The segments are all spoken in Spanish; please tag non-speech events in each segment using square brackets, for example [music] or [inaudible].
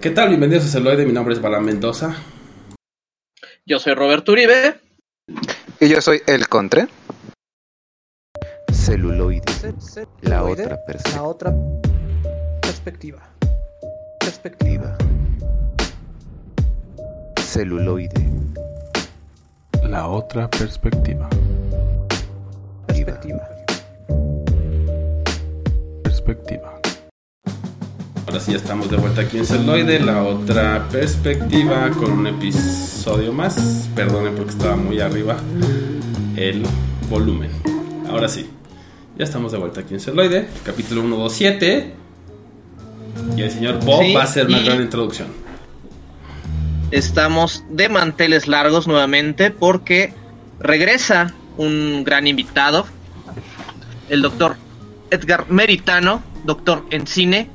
¿Qué tal? Bienvenidos a Celuloide, mi nombre es Balán Mendoza. Yo soy Roberto Uribe. Y yo soy El Contre. Celuloide. La otra perspectiva. La otra perspectiva. Perspectiva. Celuloide. La otra perspectiva. Perspectiva. Perspectiva. Ahora sí ya estamos de vuelta aquí en Celuloide, la otra perspectiva con un episodio más. Perdonen porque estaba muy arriba el volumen. Ahora sí, ya estamos de vuelta aquí en Celuloide, capítulo 127. Y el señor Bob Sí, va a hacer una gran introducción. Estamos de manteles largos nuevamente porque regresa un gran invitado, el doctor Edgar Meritano, doctor en cine,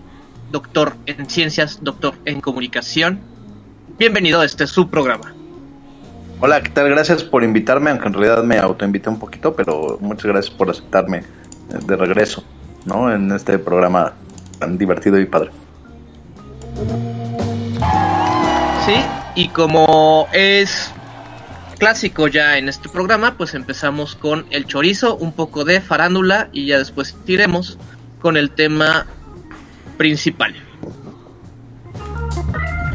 doctor en ciencias, doctor en comunicación. Bienvenido a este su programa. Hola, ¿qué tal? Gracias por invitarme, aunque en realidad me autoinvité un poquito, pero muchas gracias por aceptarme eh, de regreso, ¿no? En este programa tan divertido y padre. Sí, y como es clásico ya en este programa, pues empezamos con el chorizo, un poco de farándula y ya después iremos con el tema principal.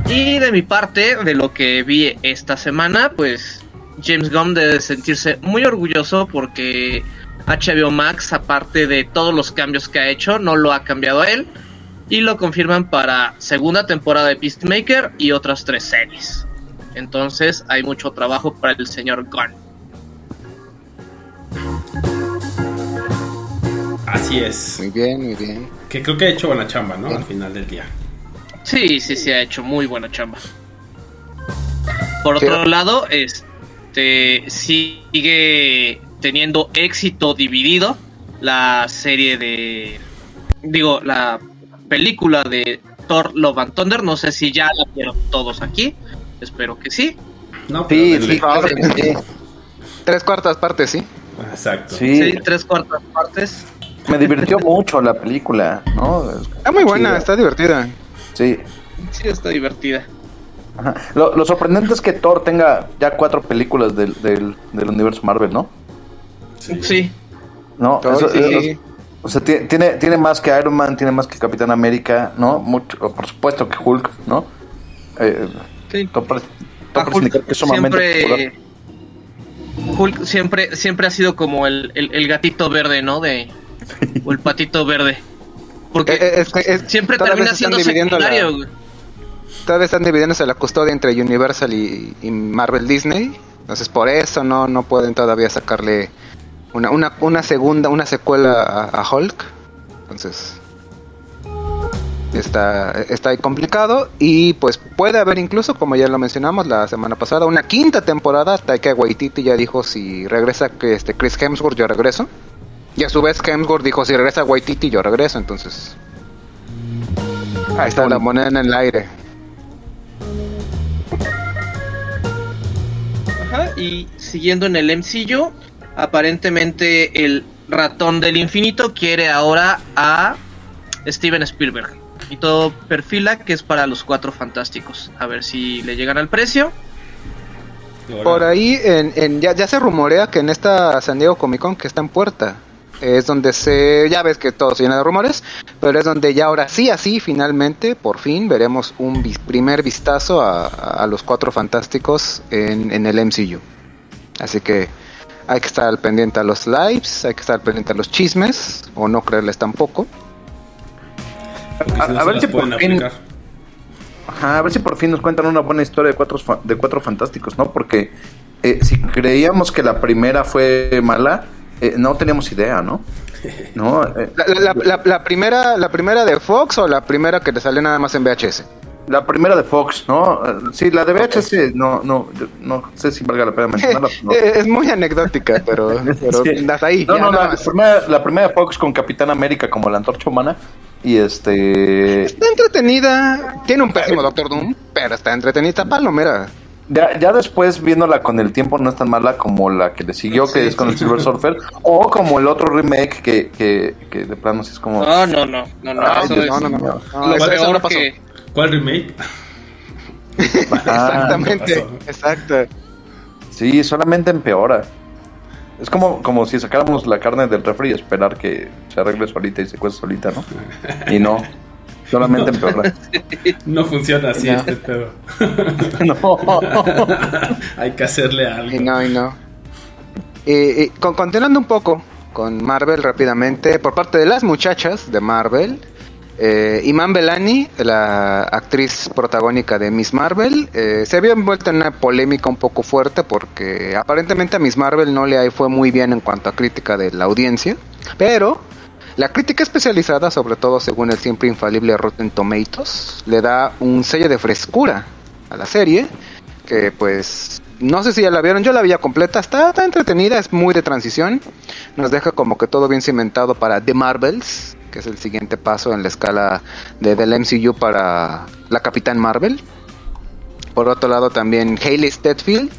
Y de mi parte, de lo que vi esta semana, pues James Gunn debe sentirse muy orgulloso porque HBO Max, aparte de todos los cambios que ha hecho, no lo ha cambiado a él y lo confirman para segunda temporada de Peacemaker y otras tres series. Entonces hay mucho trabajo para el señor Gunn. Así es. Muy bien, muy bien. Que creo que ha hecho buena chamba, ¿no? Al final del día. Sí, sí, sí, ha hecho muy buena chamba. Por Sí. otro lado, este sigue teniendo éxito dividido la serie de. Digo, la película de Thor Love and Thunder. No sé si ya la vieron todos aquí. Espero que sí. No, Sí, sí, sí. Tres cuartas partes, sí. Exacto. Sí, Sí, tres cuartas partes. Me divirtió mucho la película, ¿no? Está muy buena, Chida. está divertida. Sí. Sí, está divertida. Ajá. Lo, lo sorprendente es que Thor tenga ya cuatro películas del, del, del universo Marvel, ¿no? Sí. Sí, No, Thor, Eso- sí. o sea, ti- tiene, tiene más que Iron Man, tiene más que Capitán América, ¿no? Mucho, por supuesto que Hulk, ¿no? Eh, sí. todo parece- todo A parece Hulk que es sumamente popular. siempre Hulk siempre siempre ha sido como el, el, el gatito verde no de o el patito verde porque Eh, eh, es que- es- siempre termina siendo secundario güey. Todavía están dividiéndose la custodia entre Universal y, y Marvel Disney. Entonces por eso no, no pueden todavía sacarle una, una, una segunda, una secuela a, a Hulk. Entonces está, está ahí complicado. Y pues puede haber incluso, como ya lo mencionamos la semana pasada, una quinta temporada. Taika Waititi ya dijo si regresa que este Chris Hemsworth yo regreso. Y a su vez Hemsworth dijo si regresa Waititi yo regreso. Entonces. Ahí está la moneda en el aire. Ajá, y siguiendo en el MCU aparentemente el ratón del infinito quiere ahora a Steven Spielberg. Y todo perfila que es para los cuatro fantásticos. A ver si le llegan al precio. Por ahí en, en- ya, ya se rumorea que en esta San Diego Comic Con que está en puerta es donde se ya ves que todo se llena de rumores pero es donde ya ahora sí así finalmente por fin veremos un vis- primer vistazo a, a los cuatro fantásticos en, en el MCU así que hay que estar al pendiente a los lives hay que estar al pendiente a los chismes o no creerles tampoco a- ver si por fin-. Ajá, a ver si por fin nos cuentan una buena historia de cuatro, de cuatro fantásticos, ¿no? Porque eh, si creíamos que la primera fue mala, eh, no teníamos idea, ¿no? [laughs] No, eh, la, la- la- la- la primera la primera de Fox o la primera que te salió nada más en VHS la primera de Fox, ¿no? Eh, Sí, la de VHS, no, no, no sé si valga la pena [laughs] mencionarla. no. Es muy anecdótica, pero, [laughs] pero Sí. ahí. No, ya no, la, primera, la primera de Fox con Capitán América como la antorcha humana. Y este. Está entretenida. Tiene un pésimo Doctor Doom, pero está entretenida. Palomera. Ya, ya después viéndola con el tiempo no es tan mala como la que le siguió, que Sí, es con el. Silver Surfer, o como el otro remake que, que, que de plano sí es como... No, no, no, no, no, Ay, eso Dios es No, no, no. no. lo eso- eso peor no pasó. que ¿Cuál remake? [laughs] Exactamente, pasó. exacto. Sí, solamente empeora. Es como, como si sacáramos la carne del refri y esperar que se arregle solita y se cuece solita, ¿no? Y no, solamente empeora. [laughs] No funciona así No. este pedo. [laughs] No. [laughs] Hay que hacerle Y algo. no, y no. Y- y con- continuando un poco con Marvel rápidamente, por parte de las muchachas de Marvel, eh, Iman Belani, la actriz protagónica de Miss Marvel, eh, se vio envuelta en una polémica un poco fuerte porque aparentemente a Miss Marvel no le fue muy bien en cuanto a crítica de la audiencia, pero la crítica especializada, sobre todo según el siempre infalible Rotten Tomatoes, le da un sello de frescura a la serie que pues no sé si ya la vieron, yo la vi completa, está, entretenida, es muy de transición, nos deja como que todo bien cimentado para The Marvels, que es el siguiente paso en la escala de, del MCU para la Capitán Marvel. Por otro lado también Hayley Stedfield,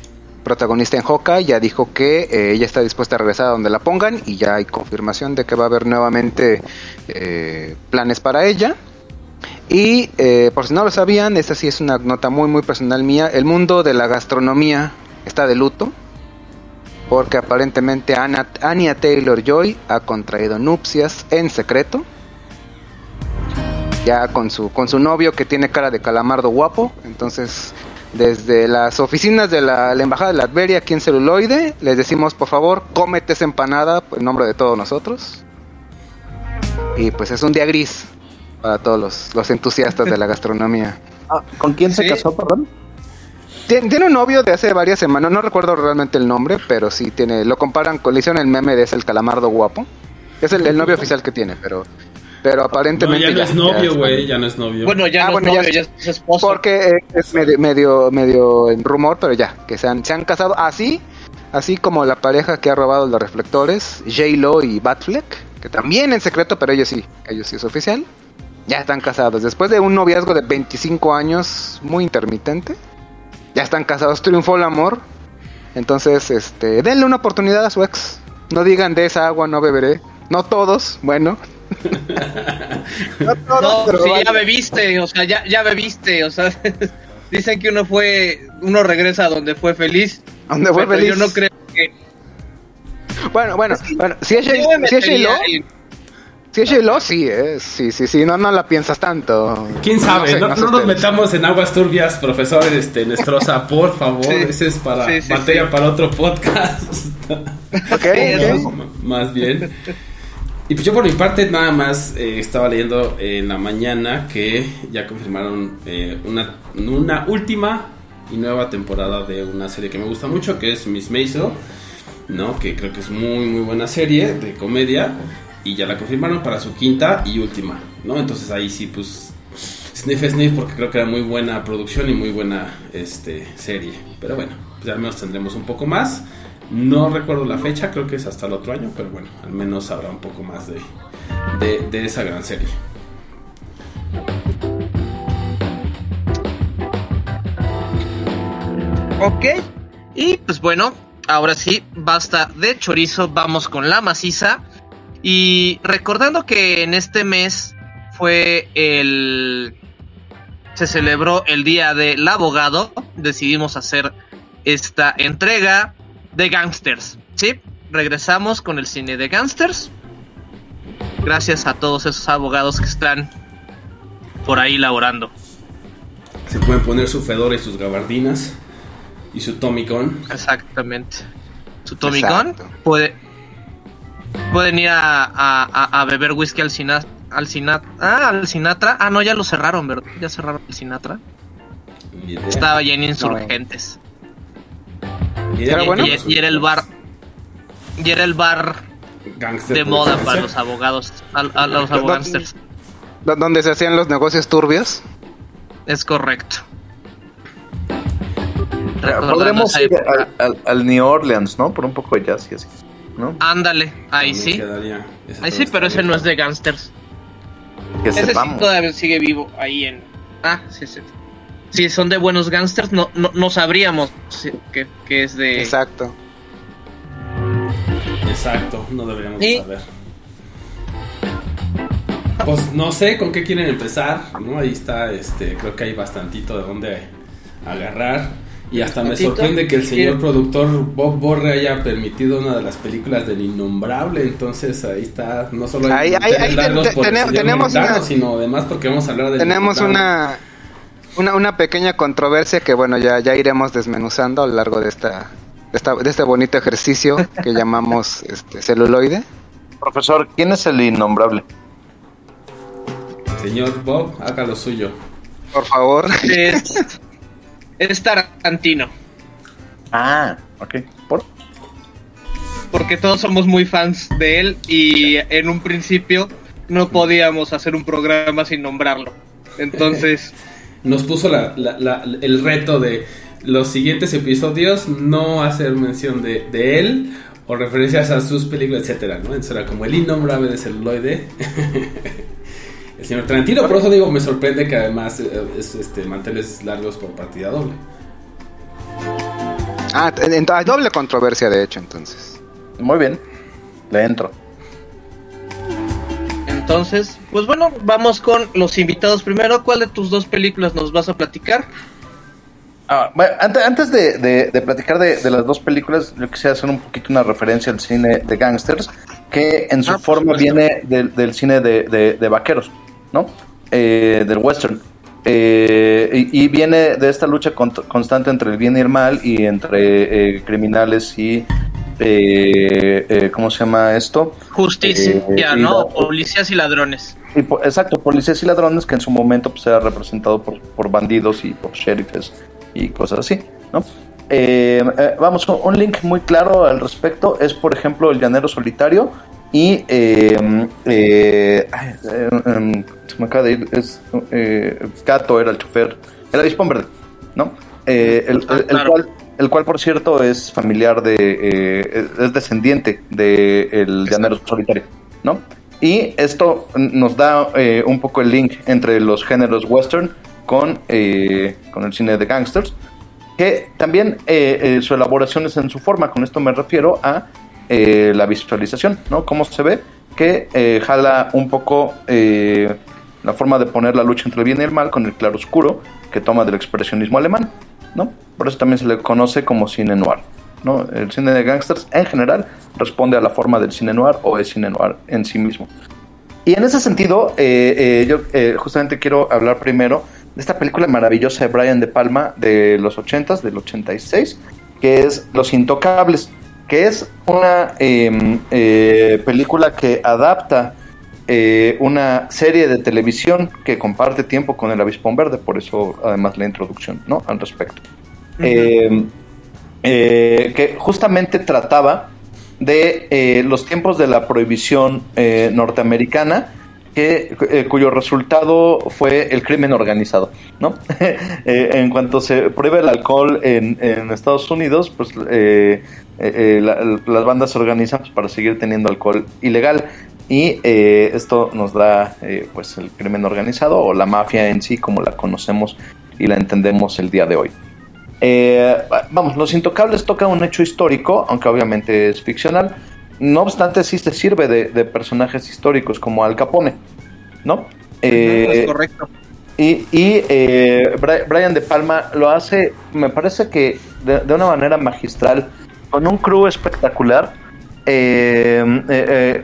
protagonista en Hawkeye, ya dijo que eh, ella está dispuesta a regresar a donde la pongan y ya hay confirmación de que va a haber nuevamente eh, planes para ella. Y eh, por si no lo sabían, esta sí es una nota muy muy personal mía, el mundo de la gastronomía está de luto. Porque aparentemente Anna, Taylor Joy ha contraído nupcias en secreto. Ya con su, con su novio que tiene cara de calamardo guapo. Entonces, desde las oficinas de la, la Embajada de Latveria aquí en celuloide, les decimos por favor, cómete esa empanada en nombre de todos nosotros. Y pues es un día gris para todos los, los entusiastas de la gastronomía. [laughs] Ah, ¿Con quién se Sí. casó, perdón? Tien- Tiene un novio de hace varias semanas, no recuerdo realmente el nombre, pero sí tiene, lo comparan con, le hicieron el meme de es el calamardo guapo. Es el, el novio oficial que tiene, pero, pero No, aparentemente. ya no es novio, güey. Ya no es novio. Bueno, ya Ah, no bueno, es novio, ya es- es esposo. Porque es medio, medio, medio en rumor, pero ya, que se han, se han casado así, así como la pareja que ha robado los reflectores, J-Lo y Batfleck, que también en secreto, pero ellos sí, ellos sí es oficial. Ya están casados. Después de un noviazgo de 25 años muy intermitente, ya están casados, triunfó el amor. Entonces, este, denle una oportunidad a su ex. No digan de esa agua no beberé. No todos, bueno. No No, pero si vaya. ya bebiste, o sea, ya, ya bebiste, o sea, [laughs] dicen que uno fue, uno regresa a donde fue feliz. Donde fue pero feliz. Yo no creo que. Bueno, bueno, bueno, si es, si es metería J-Lo, ahí. si es J-Lo, sí, eh, sí, sí, sí, no, no la piensas tanto. ¿Quién sabe? sé, No, sé no nos ustedes. metamos en aguas turbias, profesor este, Nestroza, [laughs] por favor. Sí. Ese es para Sí, sí, materia sí. para otro podcast. Ok, [laughs] Eso. ok. M- Más bien. Y pues yo por mi parte nada más eh, estaba leyendo en la mañana que ya confirmaron eh, una, una última y nueva temporada de una serie que me gusta mucho, que es Miss Maisel, ¿no? Que creo que es muy muy buena serie de comedia y ya la confirmaron para su quinta y última, ¿no? Entonces ahí sí pues sniff sniff porque creo que era muy buena producción y muy buena este serie. Pero bueno, pues al menos tendremos un poco más. No recuerdo la fecha, creo que es hasta el otro año, pero bueno, al menos habrá un poco más de, de, esa gran serie. Ok. Y pues bueno, ahora sí, basta de chorizo, vamos con la maciza. Y recordando que en este mes fue el... Se celebró el Día del Abogado, decidimos hacer esta entrega de Gangsters. ¿Sí? Regresamos con el cine de Gangsters. Gracias a todos esos abogados que están por ahí laborando. Se pueden poner su fedora y sus gabardinas y su Tommy Gun. Exactamente. Su Tommy Exacto. Gun puede pueden ir a, a- a- a beber whisky al Sinatra, al Sinatra, ah, al Sinatra. Ah, no, ya lo cerraron, ¿verdad? Ya cerraron el Sinatra. Estaba en Insurgentes. Y, y era el bar y era el bar Gangster de moda para los abogados, a, a los ¿Dó- abogánsters. ¿Dó- Donde se hacían los negocios turbios. Es correcto. Podremos ir al, al- al New Orleans, ¿no? Por un poco de jazz y así, ¿no? Ándale, ahí También sí. quedaría- Ahí sí, pero ese no es de gangsters. Que Ese sí todavía sigue vivo ahí en. Ah, sí, sí. Si son de buenos gangsters, no, no, no sabríamos que, que es de. Exacto. Exacto, no deberíamos Y- saber. Pues no sé con qué quieren empezar, ¿no? Ahí está, este, creo que hay bastantito de dónde agarrar. Y hasta me sorprende que el señor productor Bob Borre haya permitido una de las películas del Innombrable. Entonces ahí está, no solo Ahí- ahí- ahí señor tenemos una- sino además porque vamos a hablar Tenemos una, una, una pequeña controversia que bueno, ya, ya iremos desmenuzando a lo largo de esta, de esta, de este bonito ejercicio que [laughs] llamamos este, celuloide. Profesor, ¿quién es el innombrable? Señor Bob, haga lo suyo. Por favor. Es, es Tarantino. Ah, ok. ¿Por? porque todos somos muy fans de él y en un principio no podíamos hacer un programa sin nombrarlo. Entonces, [laughs] Nos puso la- la- la- el reto de los siguientes episodios no hacer mención de, de él o referencias a sus películas, etcétera, ¿no? Entonces era como el innombrable de celuloide. [laughs] el señor Tarantino, por eso digo, me sorprende que además eh, es este manteles largos por partida doble. Ah, hay doble controversia de hecho entonces. Muy bien. Le entro. Entonces, pues bueno, vamos con los invitados primero. ¿Cuál de tus dos películas nos vas a platicar? Ah, bueno, antes, antes de, de- de platicar de, de las dos películas, yo quisiera hacer un poquito una referencia al cine de gangsters, que en su Ah, forma viene del, del cine de, de- de vaqueros, ¿no? Eh, del western. Eh, y, y viene de esta lucha cont- constante entre el bien y el mal y entre eh, criminales y... eh, eh, ¿Cómo se llama esto? Justicia, Eh, ¿no? Policías y ladrones. Y exacto, policías y ladrones que en su momento pues, era representado por, por bandidos y por sheriffes y cosas así, ¿no? Eh, vamos, un- link muy claro al respecto es, por ejemplo, El Llanero Solitario y... ay, em, se me acaba de ir, es... Eh, Gato era el chofer, era Dispón Verde, ¿no? Eh, el, Ah, el- el claro. cual, el cual, por cierto, es familiar de... eh, es descendiente de El Llanero Solitario, ¿no? Y esto nos da eh, un poco el link entre los géneros western con, eh, con el cine de gangsters, que también su elaboración es en su forma. Con esto me refiero a la visualización, ¿no? Cómo se ve que jala un poco la forma de poner la lucha entre el bien y el mal con el claro oscuro que toma del expresionismo alemán, ¿no? Por eso también se le conoce como cine noir. ¿no? El cine de gangsters en general responde a la forma del cine noir o el cine noir en sí mismo. Y en ese sentido, eh, eh, yo eh, justamente quiero hablar primero de esta película maravillosa de Brian De Palma de los 80s, del 86, que es Los Intocables, que es una eh, película que adapta eh, una serie de televisión que comparte tiempo con El Avispón Verde, por eso además la introducción ¿no? al respecto. Eh, eh, que justamente trataba de eh, los tiempos de la prohibición eh, norteamericana, que, eh, cuyo resultado fue el crimen organizado, ¿no? [laughs] Eh, en cuanto se prohíbe el alcohol en, en Estados Unidos, pues eh, la- las bandas se organizan pues, para seguir teniendo alcohol ilegal y eh, esto nos da eh, pues el crimen organizado o la mafia en sí como la conocemos y la entendemos el día de hoy. Eh, vamos, Los Intocables toca un hecho histórico, aunque obviamente es ficcional. No obstante, sí se sirve de, de personajes históricos como Al Capone, ¿no? Eh, es correcto. y y, eh, Bri- Brian De Palma lo hace, me parece que de, de una manera magistral, con un crew espectacular,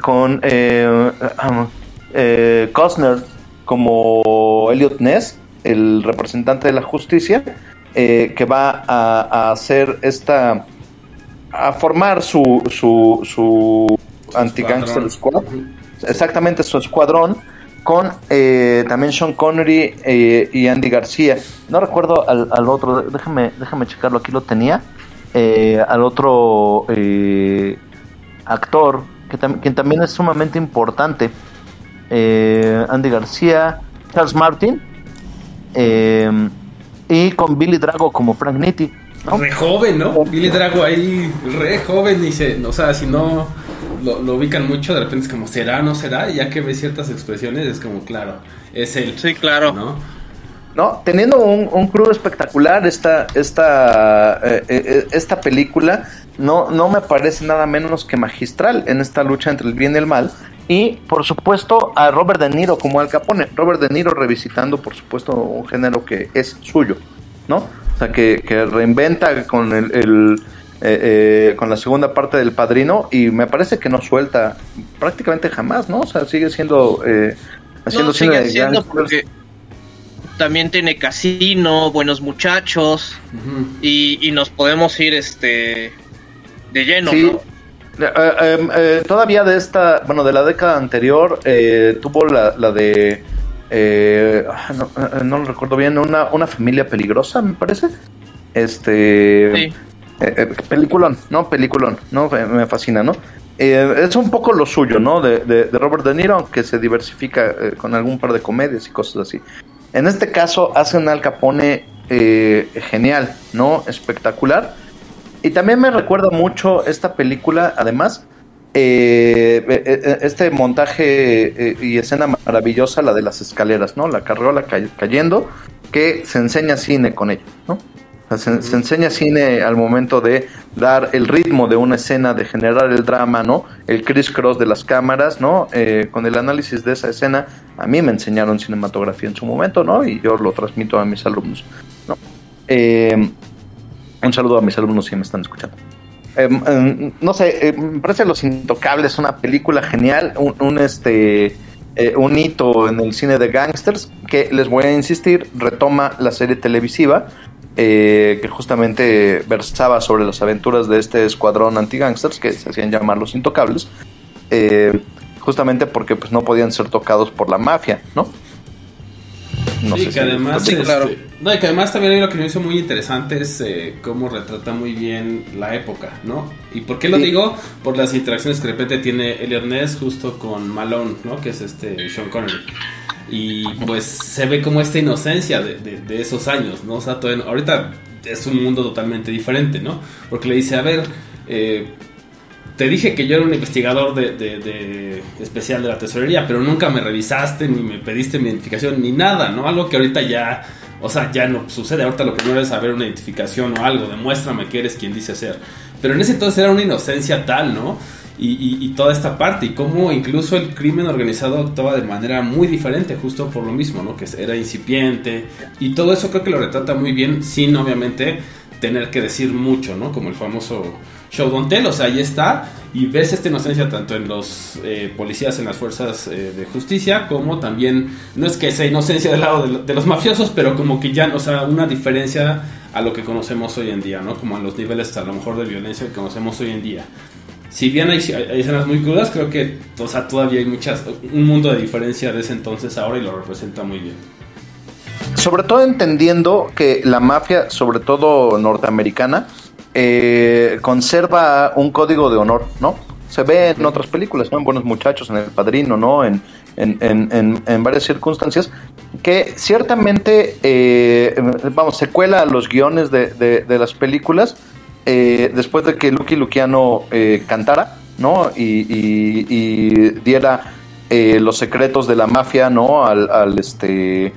con eh, ah, eh, Costner como Elliot Ness, el representante de la justicia, eh, que va a, a hacer esta. a formar su, su, su anti-gangster squad exactamente su escuadrón con eh, también Sean Connery eh, y Andy García. No recuerdo al, al otro, déjame, déjame checarlo, aquí lo tenía. Eh, al otro eh, actor, que tam- quien también es sumamente importante. Eh, Andy García, Charles Martin, eh, y con Billy Drago como Frank Nitti. ¿no? Re joven, ¿no? Billy Drago ahí, re joven, dice, o sea, si no lo, lo ubican mucho, de repente es como, ¿será, no será? Y ya que ve ciertas expresiones, es como, claro, es él. Sí, claro. ¿no? ¿No? Teniendo un, un crew espectacular, esta, esta, eh, eh, esta película no, no me parece nada menos que magistral en esta lucha entre el bien y el mal. Y por supuesto a Robert De Niro como Al Capone. Robert De Niro revisitando por supuesto un género que es suyo, ¿no? O sea, que, que reinventa con el, el, eh, eh, con la segunda parte del Padrino y me parece que no suelta prácticamente jamás, ¿no? O sea, sigue siendo eh, haciendo No, cine sigue siendo porque también tiene Casino, Buenos Muchachos, y, y nos podemos ir este de lleno, Sí. ¿no? Eh, eh, eh, todavía de esta, bueno, de la década anterior, eh, tuvo la, la de, eh, ah, no, no lo recuerdo bien, una, una familia peligrosa, me parece. Este, Sí. peliculón, ¿no? Peliculón, ¿no? Me, me fascina, ¿no? Eh, es un poco lo suyo, ¿no? De, de- de Robert De Niro, aunque se diversifica con algún par de comedias y cosas así. En este caso, hace un Al Capone eh, genial, ¿no? Espectacular. Y también me recuerda mucho esta película, además, eh, eh, eh, este montaje y escena maravillosa, la de las escaleras, ¿no? La carriola cay- cayendo, que se enseña cine con ella, ¿no? Se, se enseña cine al momento de dar el ritmo de una escena, de generar el drama, ¿no? El criss-cross de las cámaras, ¿no? Eh, con el análisis de esa escena, a mí me enseñaron cinematografía en su momento, ¿no? Y yo lo transmito a mis alumnos, ¿no? Eh, un saludo a mis alumnos si me están escuchando. Eh, eh, no sé, eh, me parece Los Intocables una película genial, un, un, este eh, un hito en el cine de gangsters que les voy a insistir retoma la serie televisiva eh, que justamente versaba sobre las aventuras de este escuadrón anti-gangsters que se hacían llamar Los Intocables, eh, justamente porque pues no podían ser tocados por la mafia, ¿no? No sí, sé que si- además, Sí, este, claro. no, y que además también hay lo que me hizo muy interesante es eh, cómo retrata muy bien la época, ¿no? ¿Y por qué lo Sí. digo? Por las interacciones que de repente tiene Elliot Ness justo con Malone, ¿no? Que es este Sean Connery. Y pues se ve como esta inocencia de, de- de esos años, ¿no? O sea, todavía ahorita es un mundo totalmente diferente, ¿no? Porque le dice, a ver, eh, te dije que yo era un investigador de, de- de- especial de la tesorería, pero nunca me revisaste, ni me pediste mi identificación, ni nada, ¿no? Algo que ahorita ya, o sea, ya no sucede. Ahorita lo primero es saber una identificación o algo, demuéstrame que eres quien dice ser. Pero en ese entonces era una inocencia tal, ¿no? Y, toda esta parte, y cómo incluso el crimen organizado actuaba de manera muy diferente, justo por lo mismo, ¿no? Que era incipiente, y todo eso creo que lo retrata muy bien, sin obviamente tener que decir mucho, ¿no? Como el famoso show don't tell, o sea, ahí está, y ves esta inocencia tanto en los eh, policías, en las fuerzas eh, de justicia, como también, no es que sea inocencia del lado de, de los mafiosos, pero como que ya, o sea, una diferencia a lo que conocemos hoy en día, ¿no? Como a los niveles a lo mejor de violencia que conocemos hoy en día. Si bien hay, escenas muy crudas, creo que, o sea, todavía hay muchas, un mundo de diferencia de ese entonces ahora y lo representa muy bien. sobre todo entendiendo que la mafia, sobre todo norteamericana, eh, conserva un código de honor, ¿no? Se ve en otras películas, ¿no? En Buenos Muchachos, en El Padrino, ¿no? En, en, en, en- varias circunstancias, que ciertamente, eh, vamos, se cuela a los guiones de- de las películas eh, después de que Lucky Luciano eh, cantara, ¿no? Y, y- y diera eh, los secretos de la mafia, ¿no? Al, al este...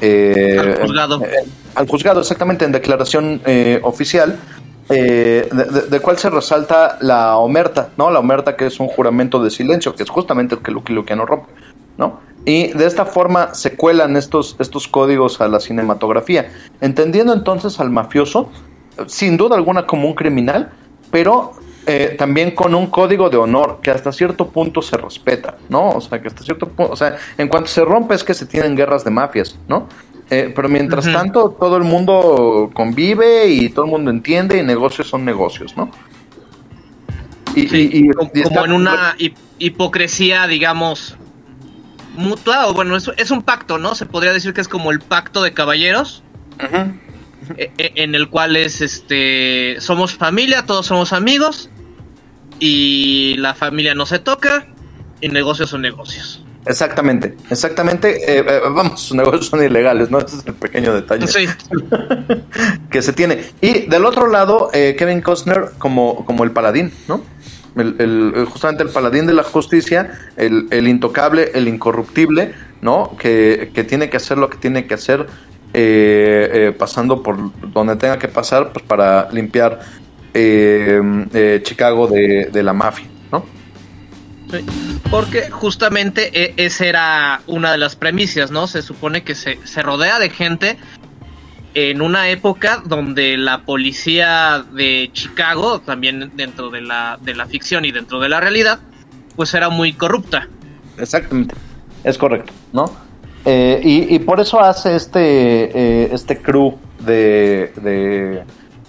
eh, Al juzgado. eh, al juzgado, exactamente, en declaración eh, oficial, eh, de, de- de cual se resalta la omerta, ¿no? La omerta que es un juramento de silencio, que es justamente el que Lucky Luciano rompe, ¿no? Y de esta forma se cuelan estos, estos códigos a la cinematografía, entendiendo entonces al mafioso, sin duda alguna como un criminal, pero eh, también con un código de honor que hasta cierto punto se respeta, ¿no? O sea, que hasta cierto punto, o sea, en cuanto se rompe es que se tienen guerras de mafias, ¿no? Eh, pero mientras tanto todo el mundo convive y todo el mundo entiende y negocios son negocios, ¿no? Y, Sí, y- y- como, y está- como en una hi- hipocresía, digamos, mutua, o bueno, es, es un pacto, ¿no? Se podría decir que es como el pacto de caballeros, en el cual es, este, somos familia, todos somos amigos, y la familia no se toca, y negocios son negocios. Exactamente, exactamente. eh, eh, vamos, sus negocios son ilegales, ¿no? Ese es el pequeño detalle. Sí, [laughs] que se tiene. Y del otro lado, eh, Kevin Costner como, como el paladín, ¿no? El, el- el- justamente el paladín de la justicia, el, el intocable, el incorruptible, ¿no? Que, que tiene que hacer lo que tiene que hacer, eh, eh, pasando por donde tenga que pasar pues, para limpiar eh, eh, Chicago de, de la mafia, ¿no? Sí, Porque justamente e- esa era una de las premisas, ¿no? Se supone que se, se rodea de gente en una época donde la policía de Chicago, también dentro de la, de la ficción y dentro de la realidad, pues era muy corrupta. Exactamente, es correcto, ¿no? Eh, y, y por eso hace este, eh, este crew de, de,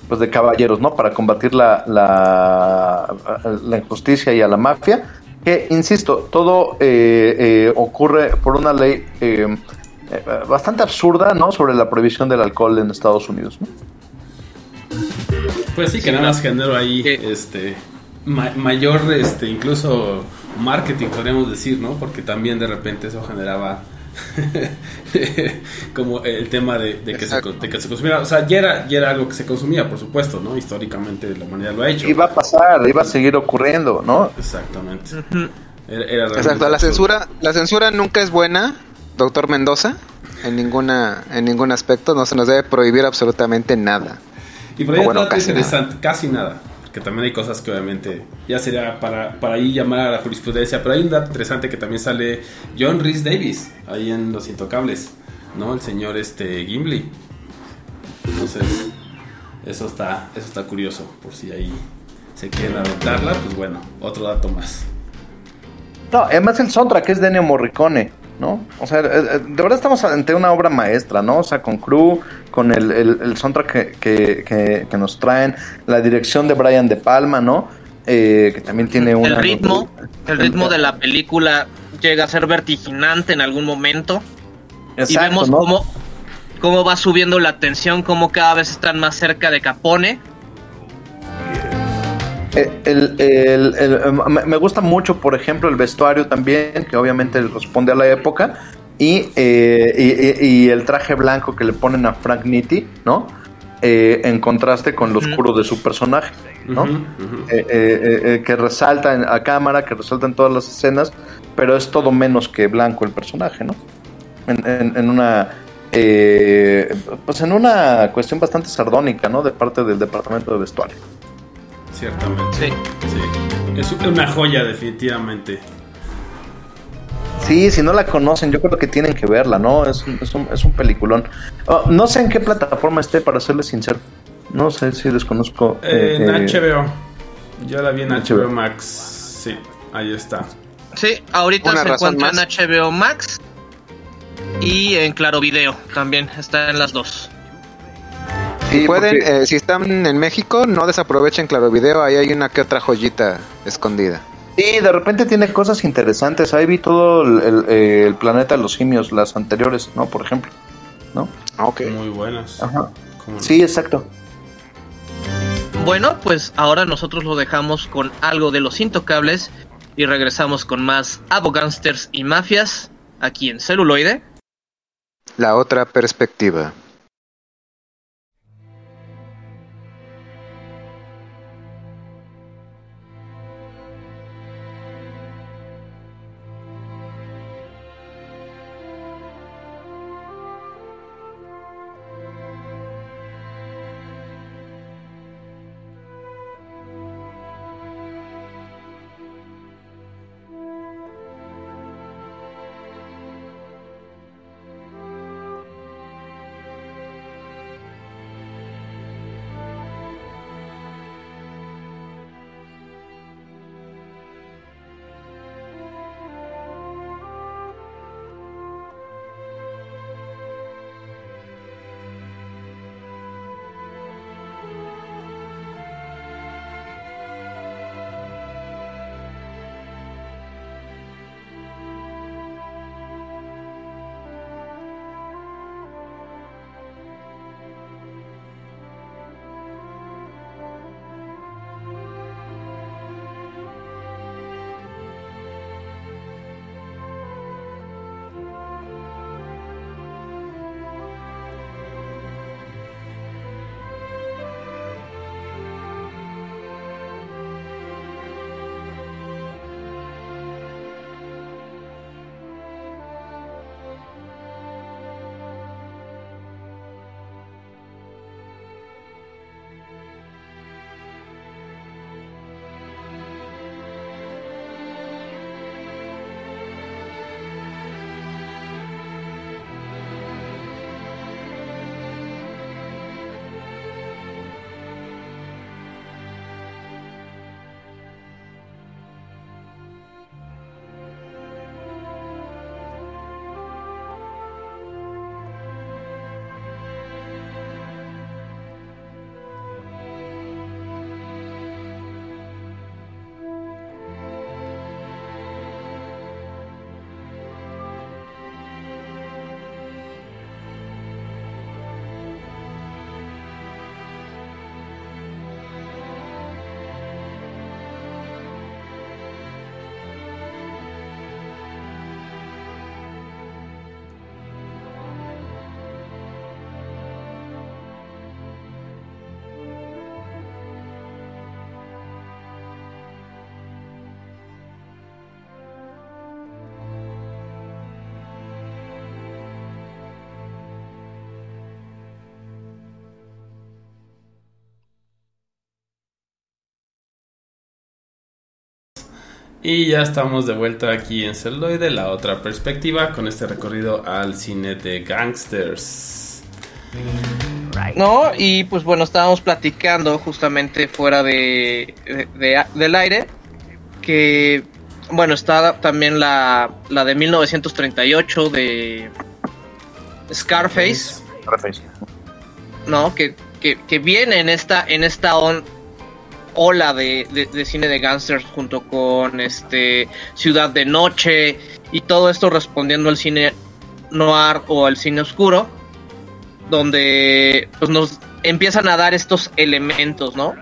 pues de caballeros, ¿no? Para combatir la, la, la injusticia y a la mafia. Que, insisto, todo eh, eh, ocurre por una ley eh, bastante absurda, ¿no? Sobre la prohibición del alcohol en Estados Unidos, ¿no? Pues sí, que nada más generó ahí este ma- mayor este incluso marketing podríamos decir, ¿no? Porque también de repente eso generaba [laughs] como el tema de, de que se, de que se consumiera, o sea, ya era, ya era algo que se consumía, por supuesto, ¿no? Históricamente la humanidad lo ha hecho. Iba a pasar, iba a seguir ocurriendo, ¿no? Exactamente. Era, Exacto, la absurdo. censura, la censura nunca es buena, doctor Mendoza, en ninguna, en ningún aspecto, no se nos debe prohibir absolutamente nada. Y por ahí bueno, casi interesante, casi nada. Porque también hay cosas que obviamente ya sería para, para ahí llamar a la jurisprudencia. Pero hay un dato interesante que también sale John Rhys Davis, ahí en Los Intocables, ¿no? El señor este Gimli. Entonces, eso está, eso está curioso, por si ahí se quieren aventarla, pues bueno, otro dato más. No, además el soundtrack es de Ennio Morricone, ¿no? O sea, eh, eh, de verdad estamos ante una obra maestra, ¿no? O sea, con Crew, con el, el, el soundtrack que, que, que- que nos traen, la dirección de Brian De Palma, ¿no? Eh, que también tiene una... El ritmo, el ritmo de la película llega a ser vertiginante en algún momento. y Exacto, vemos ¿no? cómo, cómo va subiendo la tensión, cómo cada vez están más cerca de Capone. Eh, el- el- el- eh, me gusta mucho, por ejemplo, el vestuario también, que obviamente responde a la época, y, eh, y- el traje blanco que le ponen a Frank Nitti, ¿no? Eh, en contraste con lo oscuro de su personaje, ¿no? Eh, eh, eh, eh, que resalta en- a cámara, que resalta en todas las escenas, pero es todo menos que blanco el personaje, ¿no? En, en- en una... eh, pues en una cuestión bastante sardónica, ¿no? De parte del departamento de vestuario. Ciertamente. Sí. Sí. Es una joya, definitivamente. Sí, si no la conocen, yo creo que tienen que verla, ¿no? Es, un- es, un, es un peliculón. Oh, no sé en qué plataforma esté, para serles sincero. No sé si desconozco. Eh, eh, en eh, HBO. Yo la vi en HBO. HBO Max. Sí, ahí está. Sí, ahorita Una se encuentra más. en HBO Max y en Claro Video también está en las dos. sí, Si pueden, porque- eh, si están en México, no desaprovechen Claro Video, ahí hay una que otra joyita escondida. Sí, de repente tiene cosas interesantes. Ahí vi todo el, el- eh, el planeta de los simios, las anteriores, ¿no? Por ejemplo. ¿No? Ok. Muy buenas. Ajá. Sí, exacto. Bueno, pues ahora nosotros lo dejamos con algo de los intocables y regresamos con más abogánsters y mafias aquí en celuloide. La otra perspectiva. Y ya estamos de vuelta aquí en Celoide, la otra perspectiva, con este recorrido al cine de gangsters. No, y pues bueno, estábamos platicando justamente fuera de, de- de- del aire que, bueno, está también la, la de 1938 de Scarface, ¿no? Que, que, que viene en esta, en esta on- ola de, de- cine de gangsters junto con este Ciudad de Noche y todo esto respondiendo al cine noir o al cine oscuro donde pues nos empiezan a dar estos elementos, ¿no?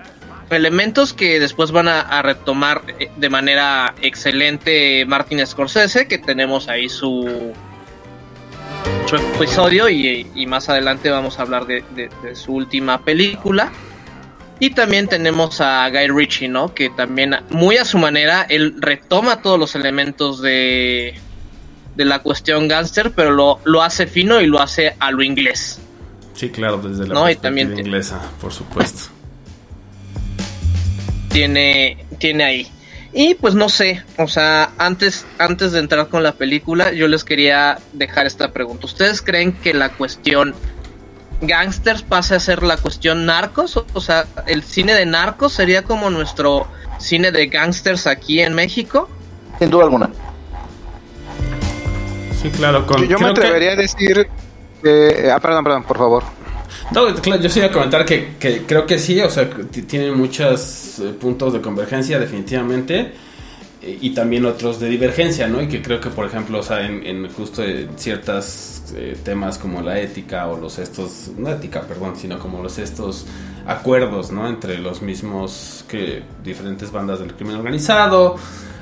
Elementos que después van a, retomar eh, de manera excelente Martin Scorsese, que tenemos ahí su, episodio y, más adelante vamos a hablar de su última película. Y también tenemos a Guy Ritchie, ¿no? Que también, muy a su manera, él retoma todos los elementos de, de la cuestión gángster, pero lo, lo hace fino y lo hace a lo inglés. Sí, claro, desde la No, y también inglesa, por supuesto. [laughs] tiene, tiene ahí. Y pues no sé, o sea, antes, antes de entrar con la película, yo les quería dejar esta pregunta. ¿Ustedes creen que la cuestión gangsters pase a ser la cuestión narcos? O sea, ¿el cine de narcos sería como nuestro cine de gangsters aquí en México? Sin duda alguna. Sí, claro, con... Yo, yo me que- atrevería a decir que... Ah, perdón, perdón, por favor. No, claro, yo sí iba a comentar que, que creo que sí, o sea, tienen muchos eh, puntos de convergencia definitivamente eh, y también otros de divergencia, ¿no? Y que creo que, por ejemplo, o sea, en, justo eh, ciertos temas como la ética o los estos, no ética, perdón, sino como los estos acuerdos, ¿no? Entre los mismos que diferentes bandas del crimen organizado,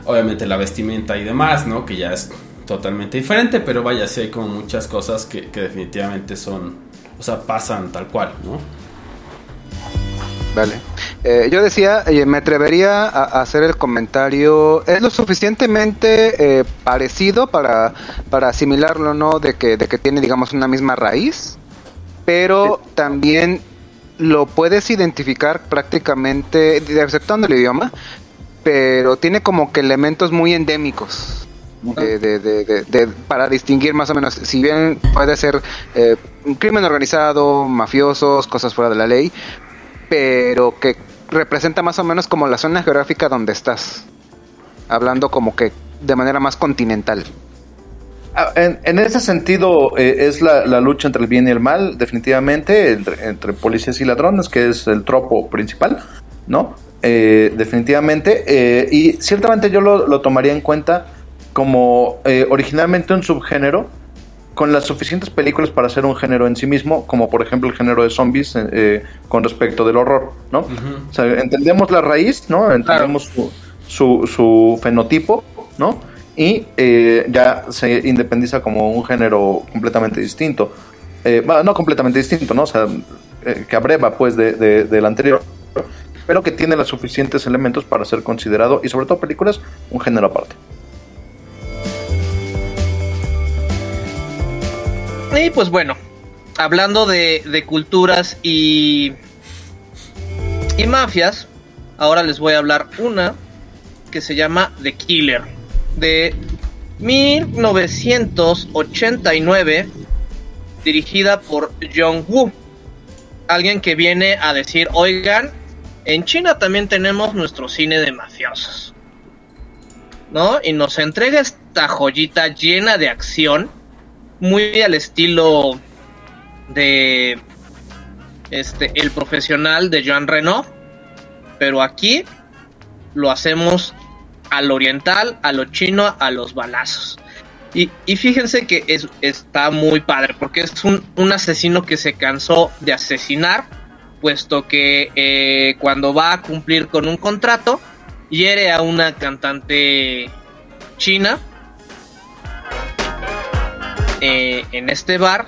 obviamente la vestimenta y demás, ¿no? Que ya es totalmente diferente, pero vaya, sí hay como muchas cosas que definitivamente son, o sea, pasan tal cual, ¿no? Vale. Eh, yo decía, eh, me atrevería a, a hacer el comentario, es lo suficientemente eh, parecido para, para asimilarlo, ¿no? De que, de que tiene, digamos, una misma raíz, pero también lo puedes identificar prácticamente, exceptuando el idioma, pero tiene como que elementos muy endémicos. de- de- para distinguir más o menos, si bien puede ser eh, un crimen organizado, mafiosos, cosas fuera de la ley, pero que representa más o menos como la zona geográfica donde estás, hablando como que de manera más continental. Ah, En, ese sentido, eh, es la, lucha entre el bien y el mal, definitivamente, entre, policías y ladrones, que es el tropo principal, ¿no? Eh, definitivamente. eh, y ciertamente yo lo, lo tomaría en cuenta como originalmente un subgénero, con las suficientes películas para ser un género en sí mismo, como por ejemplo el género de zombies eh, eh, con respecto del horror, ¿no? O sea, entendemos la raíz, ¿no? Entendemos su, su, su fenotipo, ¿no? Y eh, ya se independiza como un género completamente distinto. Eh, bueno, no completamente distinto, ¿no? O sea, eh, que abreva pues de, de- del anterior, pero que tiene los suficientes elementos para ser considerado, y sobre todo películas, un género aparte. Y pues bueno, hablando de, culturas y, y mafias, ahora les voy a hablar una que se llama The Killer, de 1989, dirigida por John Woo. Alguien que viene a decir, oigan, en China también tenemos nuestro cine de mafiosos. ¿No? Y nos entrega esta joyita llena de acción muy al estilo de este el profesional de Jean Reno pero aquí lo hacemos al oriental, a lo chino, a los balazos. Y, y fíjense que es, está muy padre, porque es un, un asesino que se cansó de asesinar, puesto que eh, cuando va a cumplir con un contrato, hiere a una cantante china eh, en este bar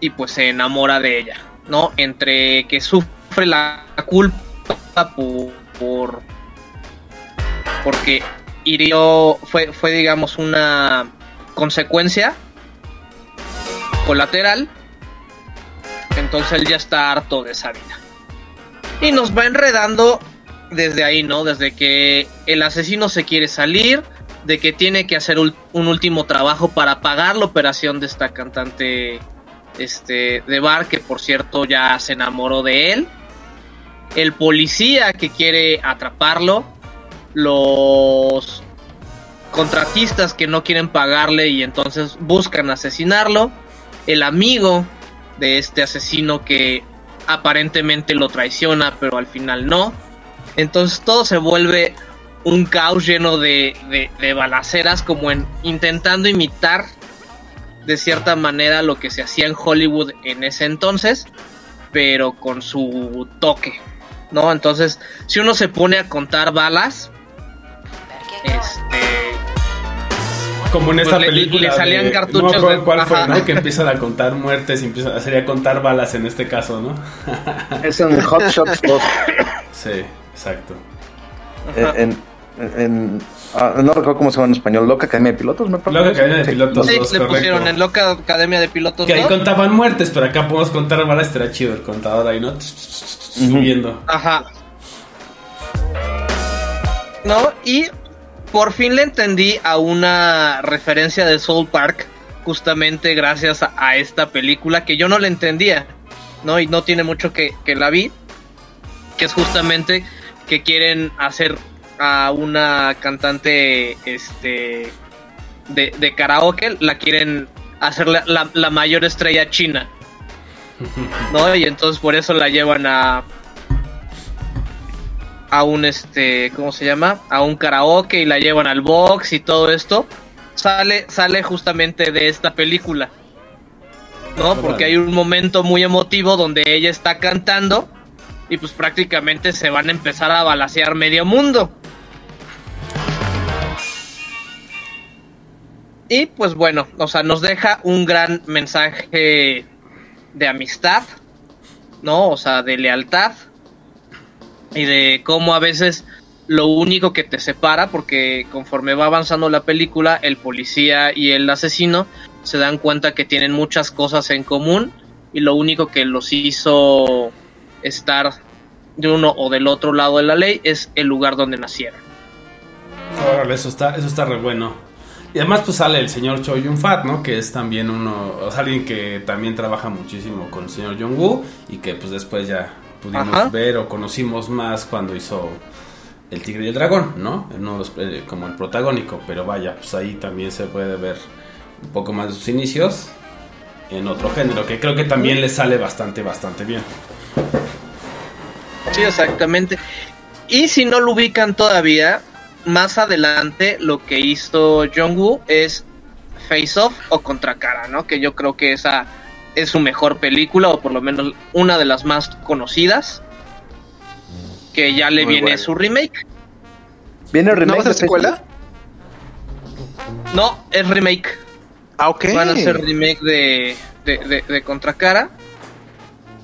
y pues se enamora de ella, ¿no? Entre que sufre la culpa por, por porque hirió fue fue digamos una consecuencia colateral entonces él ya está harto de esa vida y nos va enredando desde ahí, ¿no? Desde que el asesino se quiere salir, de que tiene que hacer un último trabajo para pagar la operación de esta cantante este de bar que por cierto ya se enamoró de él. El policía que quiere atraparlo, los contratistas que no quieren pagarle y entonces buscan asesinarlo, el amigo de este asesino que aparentemente lo traiciona, pero al final no. Entonces todo se vuelve un caos lleno de, de, de balaceras, como en intentando imitar de cierta manera lo que se hacía en Hollywood en ese entonces, pero con su toque, ¿no? Entonces, si uno se pone a contar balas, este, Como en esta Pues le- película. le salían de- cartuchos no de- cuál fue. ¿no? Que empiezan a contar muertes y empiezan sería contar balas en este caso, ¿no? Es en Hot Shots 2. Sí, exacto. ajá. en, en- en- ah, no recuerdo cómo se llama en español. Loca Academia de Pilotos, me parece. Loca Academia de Sí. Pilotos. Sí, le correcto. pusieron en Loca Academia de Pilotos Que ahí 2. contaban muertes, pero acá podemos contar balas, estará chido el contador ahí, ¿no? Subiendo. Ajá. ¿No? Y por fin le entendí a una referencia de Soul Park, justamente gracias a, a esta película que yo no le entendía, ¿no? Y no tiene mucho que, que la vi, que es justamente que quieren hacer a una cantante este de, de karaoke, la quieren hacer la, la- la mayor estrella china. [laughs] ¿no? Y entonces por eso la llevan a a un este, ¿cómo se llama? A un karaoke y la llevan al box y todo esto. Sale sale justamente de esta película. ¿No? Porque hay un momento muy emotivo donde ella está cantando y pues prácticamente se van a empezar a balasear medio mundo. Y pues bueno, o sea, nos deja un gran mensaje de amistad, ¿no? O sea, de lealtad y de cómo a veces lo único que te separa, porque conforme va avanzando la película, el policía y el asesino se dan cuenta que tienen muchas cosas en común y lo único que los hizo estar de uno o del otro lado de la ley es el lugar donde nacieron. Eso está, eso está re bueno. Y además pues sale el señor Choi Yun Fat, ¿no? Que es también uno, o sea, alguien que también trabaja muchísimo con el señor Jong Woo y que pues después ya pudimos Ajá. ver o conocimos más cuando hizo El Tigre y el Dragón, ¿no? Uno los, eh, como el protagónico, pero vaya, pues ahí también se puede ver un poco más de sus inicios en otro género, que creo que también le sale bastante, bastante bien. Sí, exactamente. Y si no lo ubican todavía, más adelante lo que hizo Jong-woo es Face Off o Contracara, ¿no? Que yo creo que esa es su mejor película, o por lo menos una de las más conocidas. Que ya le Muy viene bueno. su remake. ¿Viene el ¿No remake va a ser de secuela? No, es remake. Ah, ok. Van a hacer remake de, de, de,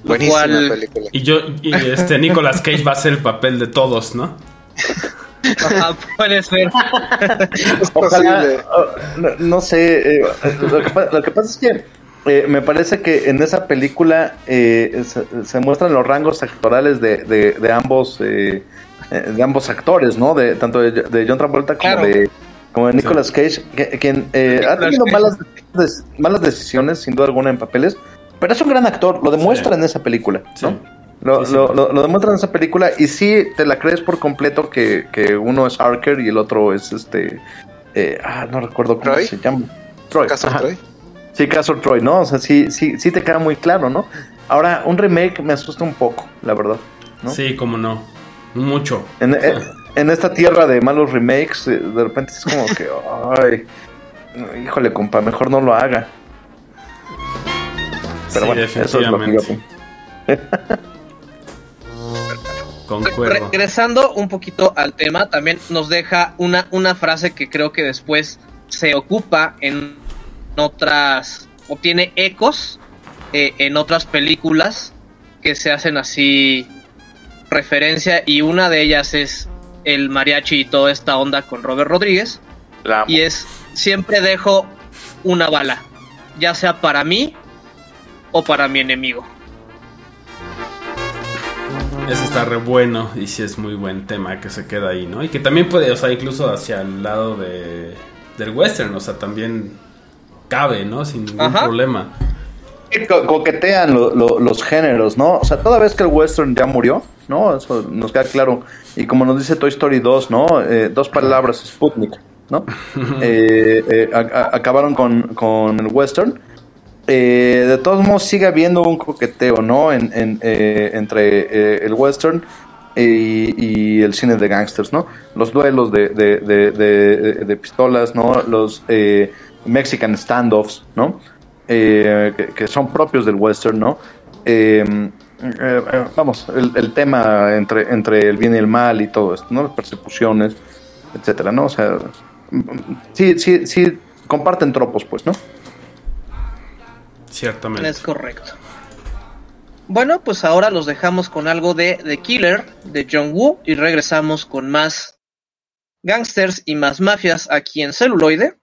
Buenísima cual- película. Y yo, y este Nicolas Cage va a hacer el papel de todos, ¿no? [laughs] Ajá, puede ser. [laughs] Es Ojalá, posible. no, no sé, eh, lo, que, pa- lo que pasa es que eh, me parece que en esa película eh, se, se muestran los rangos actorales de, de, de ambos eh, de ambos actores, ¿no? De tanto de, de John Travolta como Claro. de como de Nicolas Cage, que- quien eh, ha tenido malas, des- malas decisiones, sin duda alguna, en papeles, pero es un gran actor, lo demuestra Sí. en esa película, ¿no? Sí. Lo, Sí, sí. lo- lo- lo demuestra en esa película y sí te la crees por completo que, que uno es Harker y el otro es este. eh, ah, no recuerdo cómo ¿Troy? se llama. Troy. ¿Caso ajá. Troy? Sí, Castle Troy, ¿no? O sea, sí, sí, sí te queda muy claro, ¿no? Ahora, un remake me asusta un poco, la verdad. ¿no? Sí, como no. Mucho. En, en- en esta tierra de malos remakes, eh, de repente es como que, [laughs] ay, híjole, compa, mejor no lo haga. Pero sí, bueno, eso es lo que yo. [laughs] Concuerdo. Regresando un poquito al tema, también nos deja una, una frase que creo que después se ocupa en otras, o tiene ecos eh, en otras películas que se hacen así referencia, y una de ellas es el mariachi y toda esta onda con Robert Rodríguez, La y es siempre dejo una bala, ya sea para mí o para mi enemigo. Eso está re bueno y sí es muy buen tema que se queda ahí, ¿no? Y que también puede, o sea, incluso hacia el lado de, del western, o sea, también cabe, ¿no? Sin ningún Ajá. problema. Co- coquetean lo- lo- los géneros, ¿no? O sea, toda vez que el western ya murió, ¿no? Eso nos queda claro. Y como nos dice Toy Story 2, ¿no? Eh, dos palabras, Sputnik, ¿no? [laughs] Eh, eh, a- a- acabaron con, con el western. Eh, de todos modos, sigue habiendo un coqueteo, ¿no? En, en, eh, entre eh, el western y, el cine de gangsters, ¿no? Los duelos de, de, de, de- de pistolas, ¿no? Los eh, Mexican standoffs, ¿no? Eh, que, que son propios del western, ¿no? Vamos, el, el tema entre, entre el bien y el mal y todo esto, ¿no? Las persecuciones, etcétera, ¿no? O sea, sí, sí, sí, comparten tropos, pues, ¿no? Ciertamente. Es correcto. Bueno, pues ahora los dejamos con algo de The Killer de John Woo y regresamos con más gangsters y más mafias aquí en celuloide.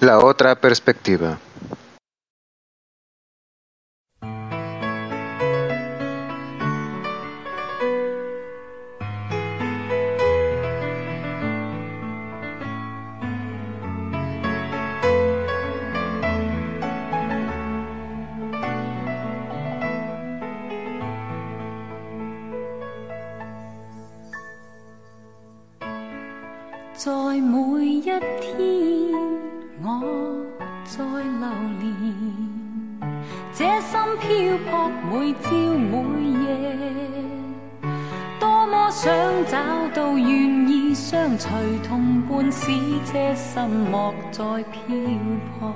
La otra perspectiva. 一天，我在流連，這心漂泊每朝每夜，多麼想找到願意相隨同伴，使這心莫再漂泊。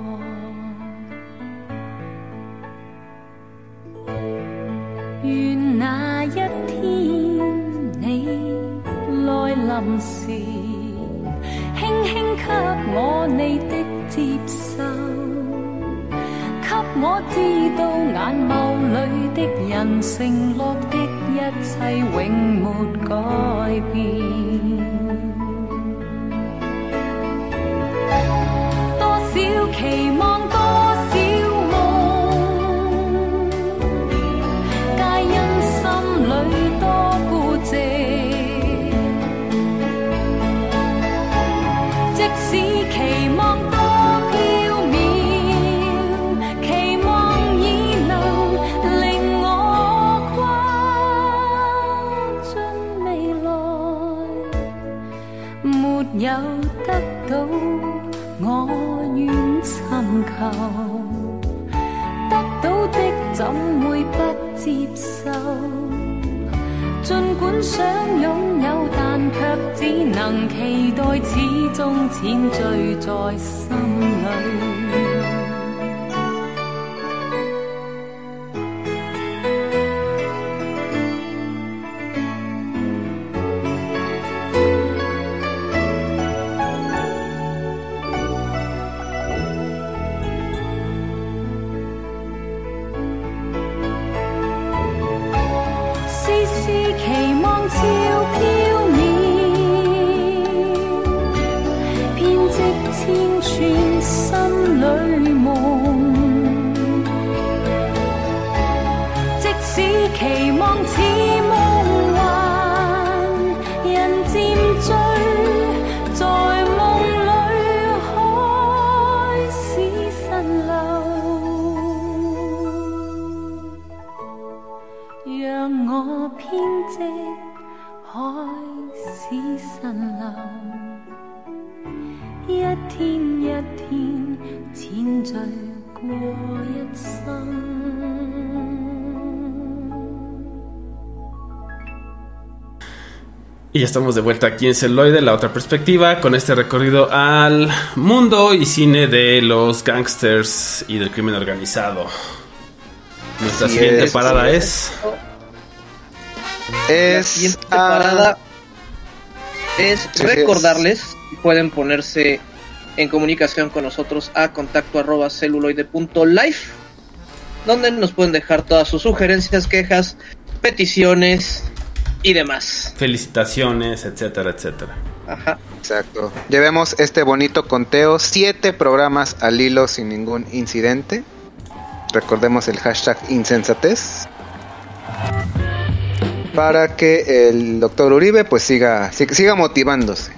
願那一天你來臨時，轻轻给我你的接受，给我知道眼眸里的人承诺的一切永没改变。多少期望，得到的怎会不接受？尽管想拥有，但却只能期待，始終淺醉在心里。开始蜃楼，一天一天浅醉过一生。Y ya estamos de vuelta aquí en Celoide, la otra perspectiva, con este recorrido al mundo y cine de los gangsters y del crimen organizado. Nuestra Así siguiente es. parada es. La Es siguiente ah, parada es sí, recordarles que pueden ponerse en comunicación con nosotros a contacto arroba celuloide.life donde nos pueden dejar todas sus sugerencias, quejas, peticiones y demás. Felicitaciones, etcétera, etcétera. Ajá. Exacto. Llevemos este bonito conteo, siete programas al hilo sin ningún incidente. Recordemos el hashtag insensatez. Para que el doctor Uribe pues siga, sig- siga motivándose.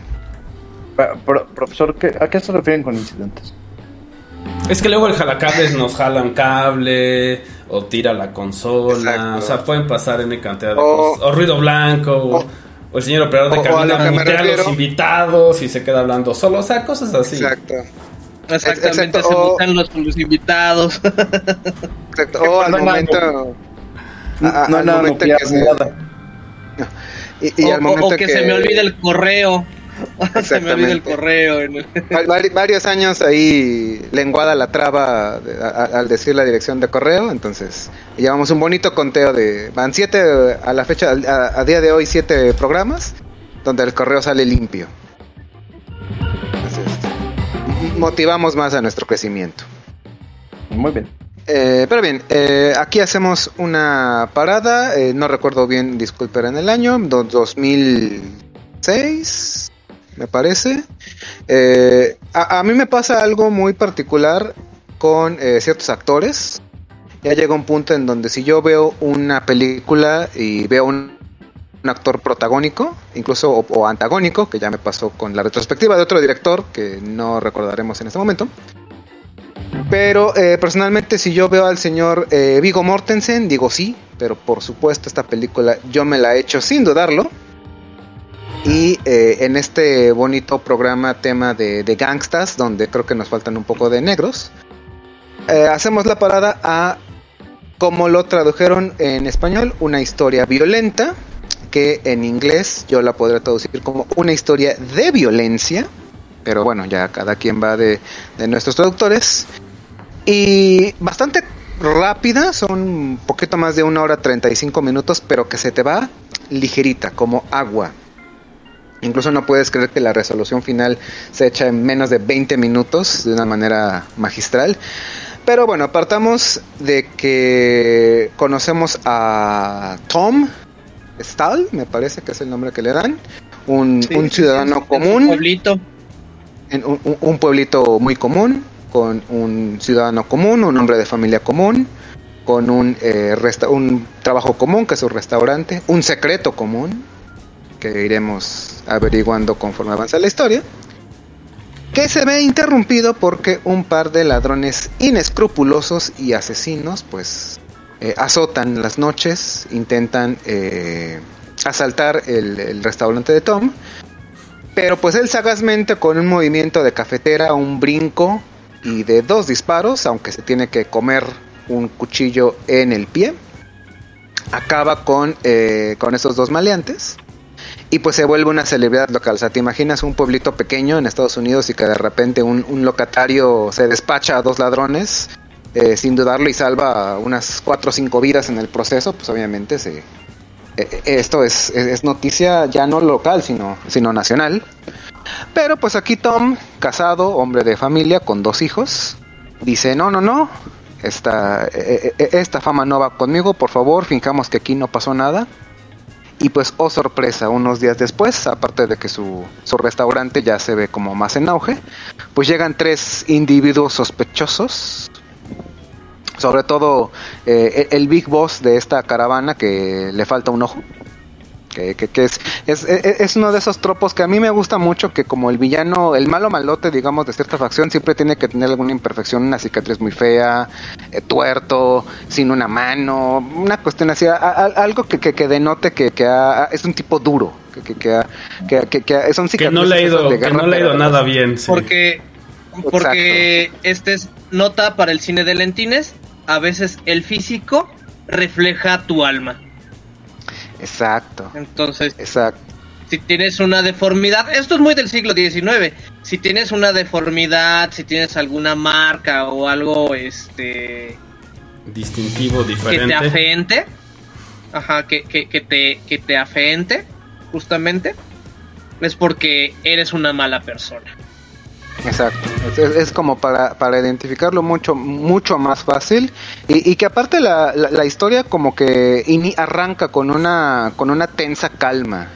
Pro- profesor, ¿qué- ¿a qué se refieren con incidentes? Es que luego el jalacables nos jala un cable o tira la consola. Exacto. O sea, pueden pasar N cantidad de O- cosas. O ruido blanco. O, el señor operador de a lo cabina mutea a los invitados y se queda hablando solo. O sea, cosas así. Exacto. Exactamente, Exacto, se mutan los, los invitados. Exacto. ¿Qué O al momento. a- a- no al nada momento nuclear que se- nada. Y, y o, al o- momento o que, se me olvide el correo. [laughs] se me olvida el correo. vari- varios años ahí lenguada la traba de- a- a- al decir la dirección de correo, entonces llevamos un bonito conteo de van siete a la fecha a, a día de hoy siete programas donde el correo sale limpio. Entonces, motivamos más a nuestro crecimiento. Muy bien. Eh, pero bien, eh, aquí hacemos una parada, eh, no recuerdo bien, disculpen en el año, do- 2006, me parece. Eh, a, a mí me pasa algo muy particular con eh, ciertos actores. Ya llega un punto en donde si yo veo una película y veo un, actor protagónico, incluso o antagónico, que ya me pasó con la retrospectiva de otro director que no recordaremos en este momento. Pero eh, personalmente si yo veo al señor eh, Vigo Mortensen, digo sí, pero por supuesto esta película yo me la he hecho sin dudarlo. Y eh, en este bonito programa tema de, de gangstas, donde creo que nos faltan un poco de negros, eh, hacemos la parada a, como lo tradujeron en español, una historia violenta, que en inglés yo la podría traducir como una historia de violencia, pero bueno, ya cada quien va de, de nuestros traductores. Y bastante rápida, son un poquito más de una hora 35 minutos, pero que se te va ligerita, como agua. Incluso no puedes creer que la resolución final se echa en menos de 20 minutos de una manera magistral. Pero bueno, apartamos de que conocemos a Tom Stahl, me parece que es el nombre que le dan, un, Sí, un ciudadano común pueblito. En un, pueblito muy común, con un ciudadano común, un hombre de familia común, con un, eh, resta- un trabajo común, que es un restaurante, un secreto común, que iremos averiguando conforme avanza la historia, que se ve interrumpido porque un par de ladrones inescrupulosos y asesinos, pues, eh, azotan las noches, intentan eh, asaltar el- el restaurante de Tom, pero pues él sagazmente con un movimiento de cafetera, un brinco y de dos disparos, aunque se tiene que comer un cuchillo en el pie, acaba con, eh, con esos dos maleantes. Y pues se vuelve una celebridad local. O sea, te imaginas un pueblito pequeño en Estados Unidos y que de repente un, un locatario se despacha a dos ladrones eh, sin dudarlo y salva unas cuatro o cinco vidas en el proceso, pues obviamente se, esto es, es- noticia ya no local, sino, sino nacional. Pero pues aquí Tom, casado, hombre de familia, con dos hijos, dice, no, no, no, esta, eh, eh, esta fama no va conmigo, por favor, fijamos que aquí no pasó nada. Y pues, oh sorpresa, unos días después, aparte de que su, su restaurante ya se ve como más en auge, pues llegan tres individuos sospechosos, sobre todo eh, el big boss de esta caravana que le falta un ojo. Que, que- que es, es, es- es uno de esos tropos que a mí me gusta mucho, que como el villano, el malo malote, digamos, de cierta facción, siempre tiene que tener alguna imperfección, una cicatriz muy fea, eh, tuerto, sin una mano, una cuestión así, a- a- algo que, que, que denote que, que ha- es un tipo duro, que, que, que, ha- que, que- que son Que no le cicatrices ido, que no le ha ido nada bien. sí. Porque, porque este es nota para el cine de Lentines. A veces el físico refleja tu alma. Exacto, Entonces, exacto. si tienes una deformidad, esto es muy del siglo XIX. Si tienes una deformidad, si tienes alguna marca o algo este Distintivo, que te diferente. afeente, ajá, que, que, que te que te afeente, justamente, es porque eres una mala persona. Exacto, es, como para, para identificarlo mucho mucho más fácil. Y, que aparte la, la, la historia como que arranca con una con una tensa calma,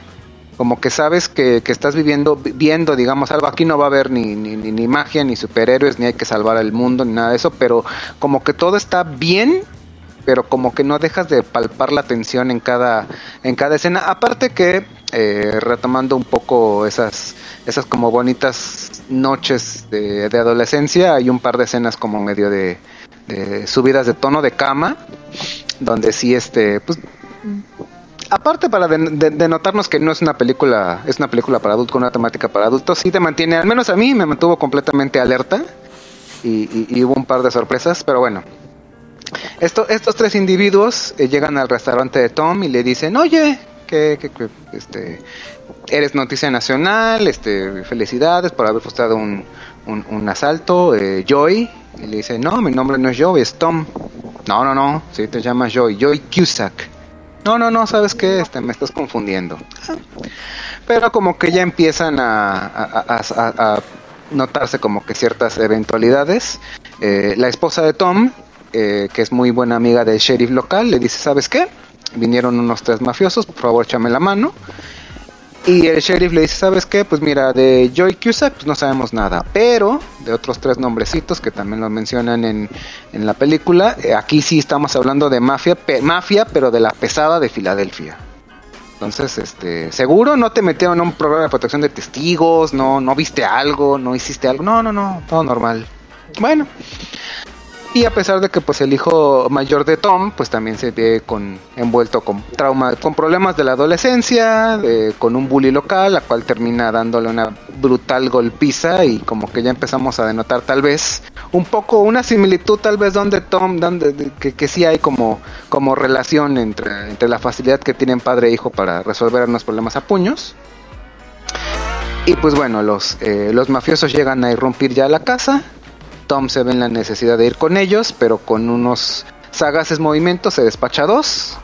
como que sabes que, que estás viviendo vi- viendo digamos algo. Aquí no va a haber ni, ni, ni, ni magia ni superhéroes ni hay que salvar al mundo ni nada de eso, pero como que todo está bien pero como que no dejas de palpar la tensión en cada, en cada escena. Aparte que, eh, retomando un poco esas, esas como bonitas noches de, de adolescencia, hay un par de escenas como medio de, de subidas de tono de cama, donde sí, este, pues aparte para de- de- que no es una película, es una película para adultos con una temática para adultos, sí te mantiene, al menos a mí me mantuvo completamente alerta y, y- y hubo un par de sorpresas, pero bueno. Esto, estos tres individuos eh, llegan al restaurante de Tom y le dicen, oye, que, que- que, este, eres noticia nacional, este, felicidades por haber frustrado un, un, asalto, eh, Joy, y le dice, no, mi nombre no es Joy, es Tom. No, no, no, sí te llamas Joy, Joy Cusack. No, no, no, ¿sabes qué? Este, me estás confundiendo. Pero como que ya empiezan a, a- a- a- a notarse como que ciertas eventualidades. Eh, la esposa de Tom, eh, que es muy buena amiga del sheriff local, le dice, ¿sabes qué? Vinieron unos tres mafiosos, por favor, échame la mano. Y el sheriff le dice, ¿sabes qué? Pues mira, de Joy Cusack pues no sabemos nada, pero de otros tres nombrecitos que también lo mencionan en, en la película, eh, aquí sí estamos hablando de mafia, mafia, pero de la pesada de Filadelfia. Entonces, este, seguro no te metieron en un programa de protección de testigos, no, no viste algo, no hiciste algo, no, no, no, todo normal. Bueno, y a pesar de que pues el hijo mayor de Tom pues también se ve con envuelto con trauma, con problemas de la adolescencia, con un bully local, la cual termina dándole una brutal golpiza y como que ya empezamos a denotar tal vez un poco una similitud tal vez donde Tom, donde de- que, sí hay como, como relación entre, entre la facilidad que tienen padre e hijo para resolver unos problemas a puños. Y pues bueno, los, eh, los mafiosos llegan a irrumpir ya la casa. Tom se ve en la necesidad de ir con ellos, pero con unos sagaces movimientos se despacha a dos.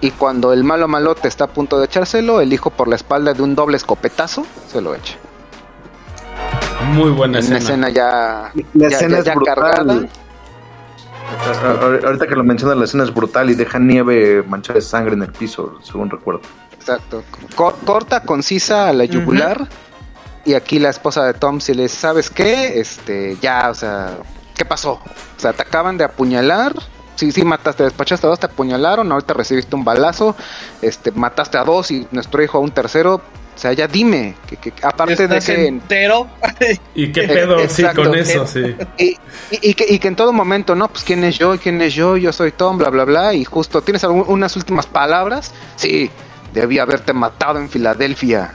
Y cuando el malo malote está a punto de echárselo, el hijo por la espalda de un doble escopetazo se lo echa. Muy buena Una escena. escena ya, La ya- escena ya- cargada. Ahorita que lo mencionas, la escena es brutal y deja nieve manchada de sangre en el piso, según recuerdo. Exacto. Cor- corta, concisa a la yugular. Y aquí la esposa de Tom si le dice, ¿sabes qué? Este, ya, o sea, ¿qué pasó? O sea, te acaban de apuñalar. Sí, sí, mataste, despachaste a dos, te apuñalaron, ahorita recibiste un balazo, este, mataste a dos y nuestro hijo a un tercero. O sea, ya dime, que, que aparte de que... entero. [laughs] ¿Y qué pedo? Sí, Exacto. con eso, sí. Y, y- y que, y que en todo momento, ¿no? Pues quién es yo, quién es yo, yo soy Tom, bla, bla, bla. Y justo, ¿tienes algún- unas últimas palabras? Sí, debí haberte matado en Filadelfia.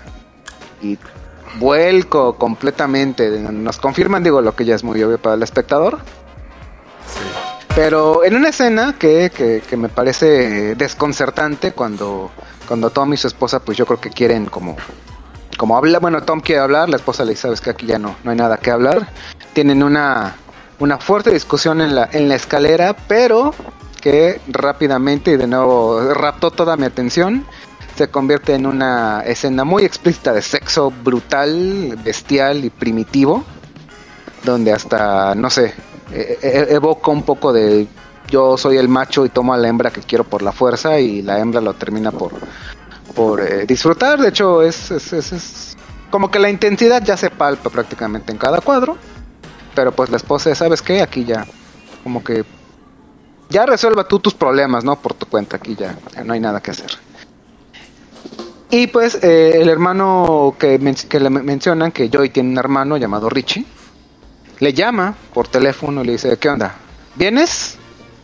Y vuelco completamente. Nos confirman, digo, lo que ya es muy obvio para el espectador. Pero en una escena que, que, que me parece desconcertante cuando, cuando Tom y su esposa, pues yo creo que quieren como como habla, bueno, Tom quiere hablar, la esposa le dice, sabes que aquí ya no, no hay nada que hablar. Tienen una, una fuerte discusión en la, en la escalera, pero que rápidamente y de nuevo raptó toda mi atención. Se convierte en una escena muy explícita de sexo brutal, bestial y primitivo, donde hasta, no sé, e- e- evoca un poco de yo soy el macho y tomo a la hembra que quiero por la fuerza y la hembra lo termina por, por eh, disfrutar. De hecho, es, es, es- es como que la intensidad ya se palpa prácticamente en cada cuadro. Pero pues la esposa, ¿sabes qué? Aquí ya, como que ya resuelva tú tus problemas, ¿no? Por tu cuenta, aquí ya no hay nada que hacer. Y pues eh, el hermano que, que le men- mencionan, que Joy tiene un hermano llamado Richie, le llama por teléfono y le dice, ¿qué onda? ¿Vienes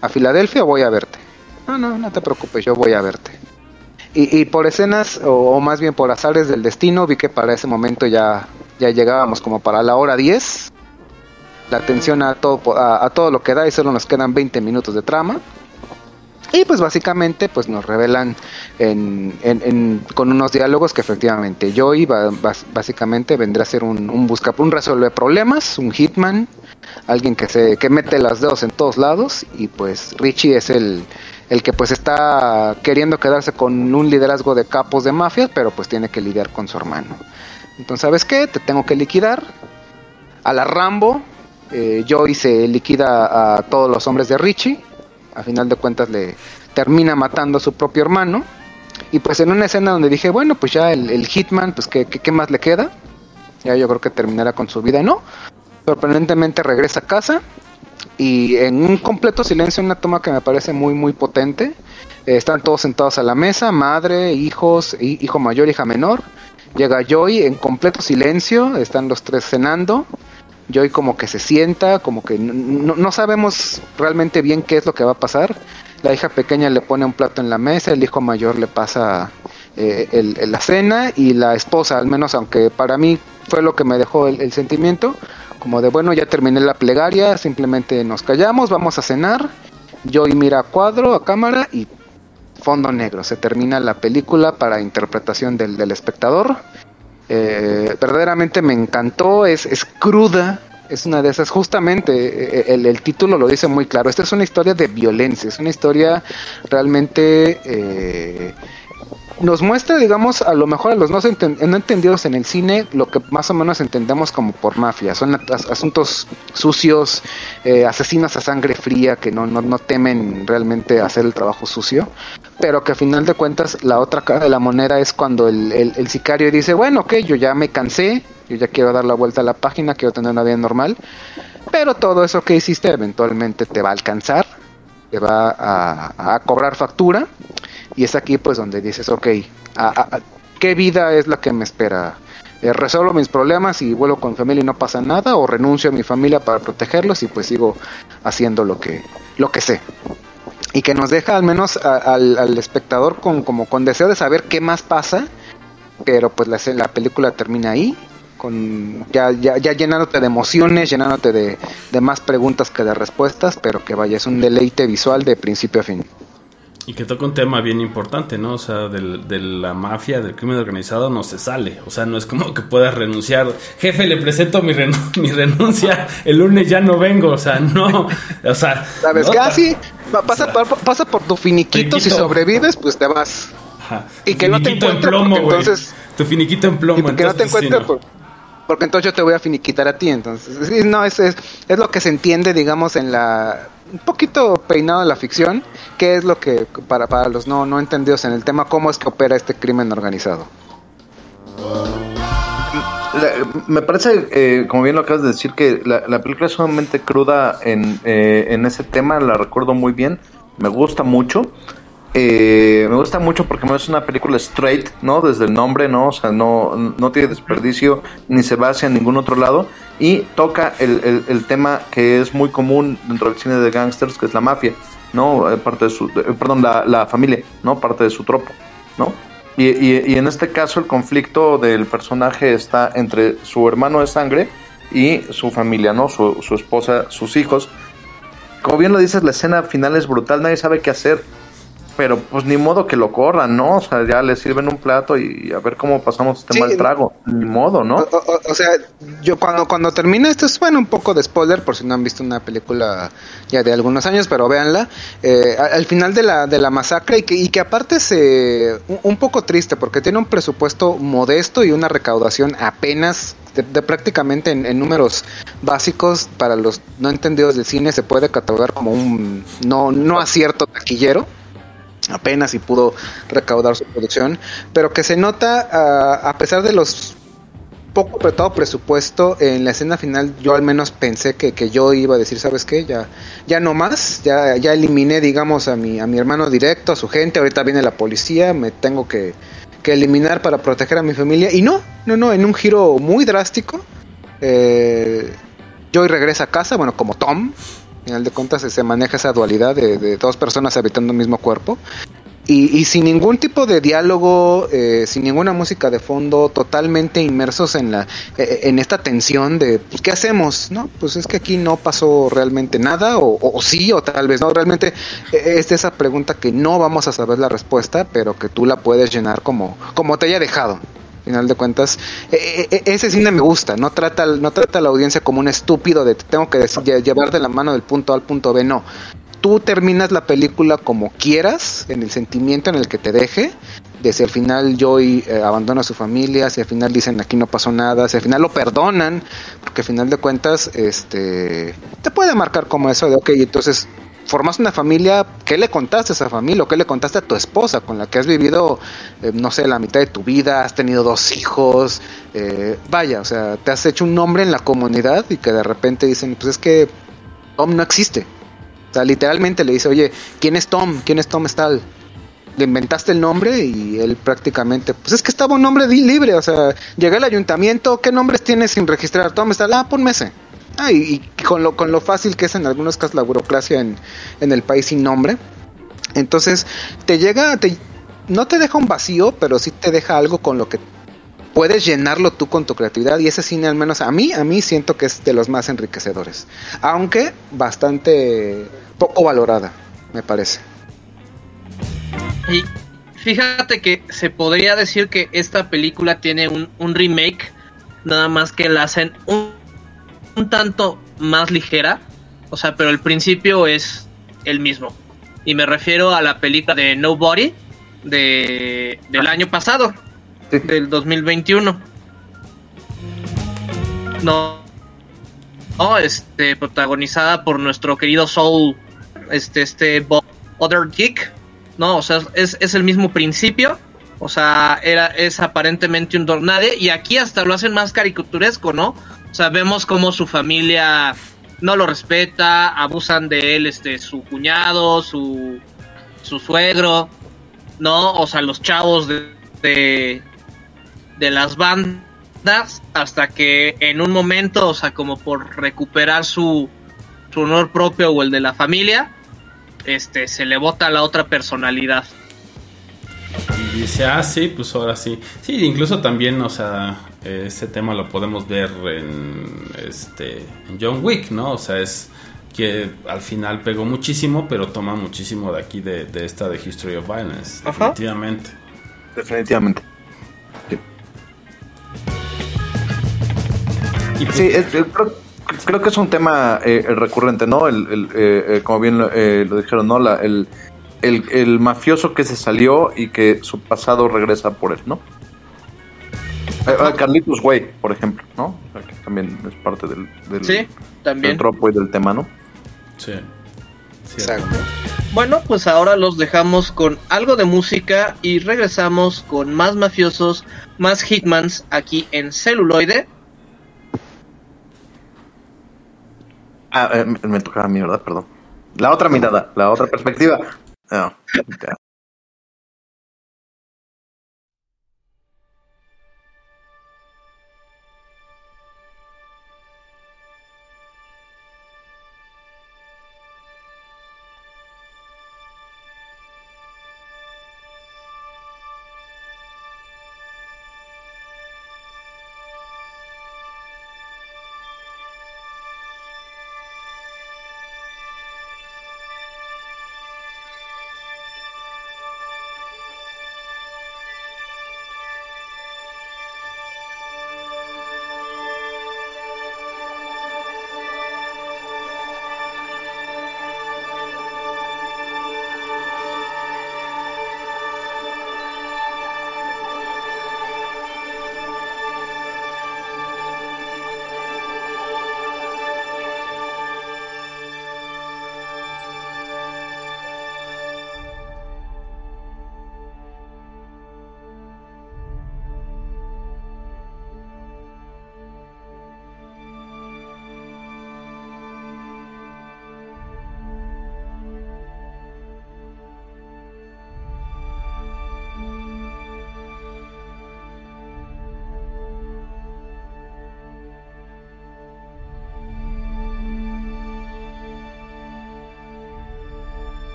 a Filadelfia o voy a verte? No, no, no te preocupes, yo voy a verte. Y, y por escenas, o, más bien por azares del destino, vi que para ese momento ya, ya llegábamos como para la hora 10. La atención a todo, a todo lo que da y solo nos quedan 20 minutos de trama. Y pues básicamente pues nos revelan en, en- con unos diálogos que efectivamente Joey va- básicamente vendrá a ser un, un busca, un resuelve problemas, un hitman, alguien que se que mete los dedos en todos lados y pues Richie es el, el que pues está queriendo quedarse con un liderazgo de capos de mafias, pero pues tiene que lidiar con su hermano. Entonces, ¿sabes qué? Te tengo que liquidar. A la Rambo, eh, Joey se liquida a todos los hombres de Richie. A final de cuentas le termina matando a su propio hermano. Y pues en una escena donde dije, bueno, pues ya el, Hitman, pues ¿qué, más le queda? Ya yo creo que terminará con su vida. No, sorprendentemente regresa a casa y en un completo silencio, una toma que me parece muy, muy potente. Eh, están todos sentados a la mesa, madre, hijos, hi- hijo mayor, hija menor. Llega Joy en completo silencio, están los tres cenando. Joy como que se sienta, como que no, no sabemos realmente bien qué es lo que va a pasar. La hija pequeña le pone un plato en la mesa, el hijo mayor le pasa eh, la cena y la esposa, al menos aunque para mí fue lo que me dejó el, el sentimiento, como de bueno, ya terminé la plegaria, simplemente nos callamos, vamos a cenar. Joy mira a cuadro, a cámara y fondo negro. Se termina la película para interpretación del, del espectador. Eh, verdaderamente me encantó, es, es cruda, es una de esas, justamente eh, el, el título lo dice muy claro, esta es una historia de violencia, es una historia realmente... eh, nos muestra, digamos, a lo mejor a los no, no entendidos en el cine, lo que más o menos entendemos como por mafia. Son as- asuntos sucios, eh, asesinos a sangre fría que no, no, no temen realmente hacer el trabajo sucio, pero que a final de cuentas la otra cara de la moneda es cuando el, el- sicario dice, bueno, ok, yo ya me cansé, yo ya quiero dar la vuelta a la página, quiero tener una vida normal, pero todo eso que hiciste eventualmente te va a alcanzar, te va a, a cobrar factura. Y es aquí pues donde dices, ok, a- ¿qué vida es la que me espera? Eh, ¿Resuelvo mis problemas y vuelvo con mi familia y no pasa nada? ¿O renuncio a mi familia para protegerlos y pues sigo haciendo lo que, lo que sé? Y que nos deja al menos al, espectador con, como con deseo de saber qué más pasa, pero pues la, la película termina ahí, con ya, ya, ya llenándote de emociones, llenándote de, de más preguntas que de respuestas, pero que vaya, es un deleite visual de principio a fin. Y que toca un tema bien importante, ¿no? O sea, del- de la mafia, del crimen organizado, no se sale. O sea, no es como que puedas renunciar. Jefe, le presento mi, renu- [laughs] mi renuncia. El lunes ya no vengo. O sea, no. O sea. ¿Sabes no Así, pa- pasa, por- pasa por tu finiquito, si sobrevives, pues te vas. Ajá. Y Tu que no te finiquito en plomo, entonces- Tu finiquito en plomo. Y porque no te sí, encuentres, no. por- porque entonces yo te voy a finiquitar a ti. Entonces, no, es, es, es lo que se entiende, digamos, en la. Un poquito peinado de la ficción, que es lo que, para, para los no, no entendidos en el tema, cómo es que opera este crimen organizado. Me parece, eh, como bien lo acabas de decir, que la, la película es sumamente cruda en, eh, en ese tema, la recuerdo muy bien, me gusta mucho. Eh, me gusta mucho porque es una película straight, ¿no? Desde el nombre, ¿no? O sea, no, no tiene desperdicio ni se va hacia ningún otro lado. Y toca el, el- tema que es muy común dentro del cine de gangsters, que es la mafia, ¿no? Eh, Parte de su, eh, perdón, la, la familia, ¿no? Parte de su tropo, ¿no? Y, y- y en este caso el conflicto del personaje está entre su hermano de sangre y su familia, ¿no? Su, su esposa, sus hijos. Como bien lo dices, la escena final es brutal, nadie sabe qué hacer. Pero pues ni modo que lo corran, ¿no? O sea, ya le sirven un plato y a ver cómo pasamos este Sí. mal trago. Ni modo, ¿no? O, o- o sea, yo cuando, cuando termina esto es bueno un poco de spoiler por si no han visto una película ya de algunos años, pero véanla. eh, al final de la, de la masacre y que, y que aparte se un, un poco triste porque tiene un presupuesto modesto y una recaudación apenas de, de prácticamente en, en números básicos para los no entendidos del cine se puede catalogar como un no, no acierto taquillero apenas si pudo recaudar su producción, pero que se nota ah, a pesar de los poco apretado presupuesto en la escena final yo al menos pensé que, que yo iba a decir sabes qué ya ya no más ya ya eliminé digamos a mi a mi hermano directo a su gente ahorita viene la policía me tengo que, que eliminar para proteger a mi familia. Y no no no en un giro muy drástico eh, Joy regresa a casa bueno como Tom final de cuentas se maneja esa dualidad de, de dos personas habitando un mismo cuerpo y, y sin ningún tipo de diálogo, eh, sin ninguna música de fondo, totalmente inmersos en la eh, en esta tensión de pues, qué hacemos, ¿no? Pues es que aquí no pasó realmente nada o, o sí o tal vez no. Realmente eh, es esa pregunta que no vamos a saber la respuesta, pero que tú la puedes llenar como como te haya dejado. Al final de cuentas, eh, eh, ese cine me gusta, no trata, no trata a la audiencia como un estúpido de te tengo que llevar de la mano del punto A al punto B, no. Tú terminas la película como quieras, en el sentimiento en el que te deje, de si al final Joy eh, abandona a su familia, si al final dicen aquí no pasó nada, si al final lo perdonan, porque al final de cuentas, este, te puede marcar como eso de, ok, entonces formas una familia, ¿qué le contaste a esa familia? ¿O qué le contaste a tu esposa con la que has vivido, eh, no sé, la mitad de tu vida, has tenido dos hijos, eh, vaya, o sea, te has hecho un nombre en la comunidad y que de repente dicen, pues es que Tom no existe. O sea, literalmente le dice, oye, ¿quién es Tom? ¿Quién es Tom Stahl? Le inventaste el nombre y él prácticamente, pues es que estaba un nombre libre, o sea, llegué al ayuntamiento, ¿qué nombres tienes sin registrar? Tom Stahl, ah, ponme ese. Ah, y, y con, lo, con lo fácil que es en algunos casos la burocracia en, en el país sin nombre. Entonces, te llega, te, no te deja un vacío, pero sí te deja algo con lo que puedes llenarlo tú con tu creatividad y ese cine al menos a mí a mí siento que es de los más enriquecedores aunque bastante poco valorada me parece Y fíjate que se podría decir que esta película tiene un, un remake, nada más que la hacen un, un tanto más ligera, o sea, pero el principio es el mismo. Y me refiero a la película de Nobody de, del año pasado, Sí. del 2021. No, no, este, protagonizada por nuestro querido Soul, este, este, Bob Other Geek, no, o sea, es, es el mismo principio. O sea, era, es aparentemente un tornade. Y aquí hasta lo hacen más caricaturesco, ¿no? Vemos cómo su familia no lo respeta, abusan de él, este, su cuñado, su, su suegro, ¿no? O sea, los chavos de, de, las bandas, hasta que en un momento, o sea, como por recuperar su, su honor propio o el de la familia, este, se le bota a la otra personalidad. Y dice, ah, sí, pues ahora sí. Sí, incluso también, o sea, ese tema lo podemos ver en, este, en John Wick, ¿no? O sea, es que al final pegó muchísimo, pero toma muchísimo de aquí, de, de esta de History of Violence, Ajá. definitivamente. Definitivamente. Sí, Y pues, Sí, es- eh, creo, creo que es un tema eh, recurrente, ¿no? El, el, eh, eh, como bien lo, eh, lo dijeron, ¿no? La- el, el, el mafioso que se salió y que su pasado regresa por él, ¿no? Eh, ah, Carlitos Way, por ejemplo, ¿no? O sea, que también es parte del, del, Sí, del tropo y del tema, ¿no? sí. Exacto. Bueno, pues ahora los dejamos con algo de música y regresamos con más mafiosos, más hitmans aquí en celuloide. Ah, eh, me- tocaba a mí, ¿verdad? Perdón. La otra mirada, la otra perspectiva. Ah, ya.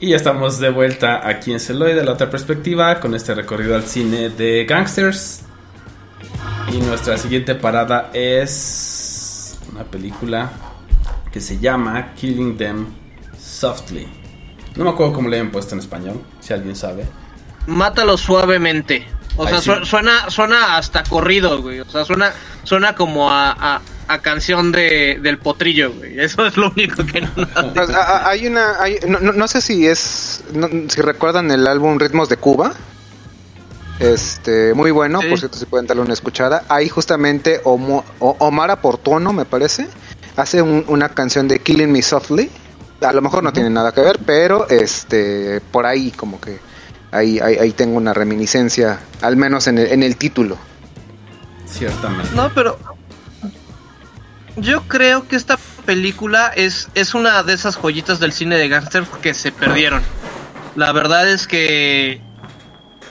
Y ya estamos de vuelta aquí en Celoide, la otra perspectiva, con este recorrido al cine de gangsters. Y nuestra siguiente parada es una película que se llama Killing Them Softly. No me acuerdo cómo le han puesto en español, si alguien sabe. Mátalo suavemente. O Ay, sea, sí. suena, suena hasta corrido, güey. O sea, suena, suena como a, a- a canción de, del potrillo, güey. Eso es lo único que no. [laughs] Pues, a- hay una, hay- no, no- no sé si es, no- si recuerdan el álbum Ritmos de Cuba. Este, muy bueno, Sí. por cierto, si pueden darle una escuchada. Ahí justamente Omo- O- Omar me parece, hace un- una canción de Killing Me Softly. A lo mejor no tiene nada que ver, pero este, por ahí como que ahí, ahí, ahí tengo una reminiscencia, al menos en el, en el título. Ciertamente. No, pero yo creo que esta película es, es una de esas joyitas del cine de gángster que se perdieron. La verdad es que,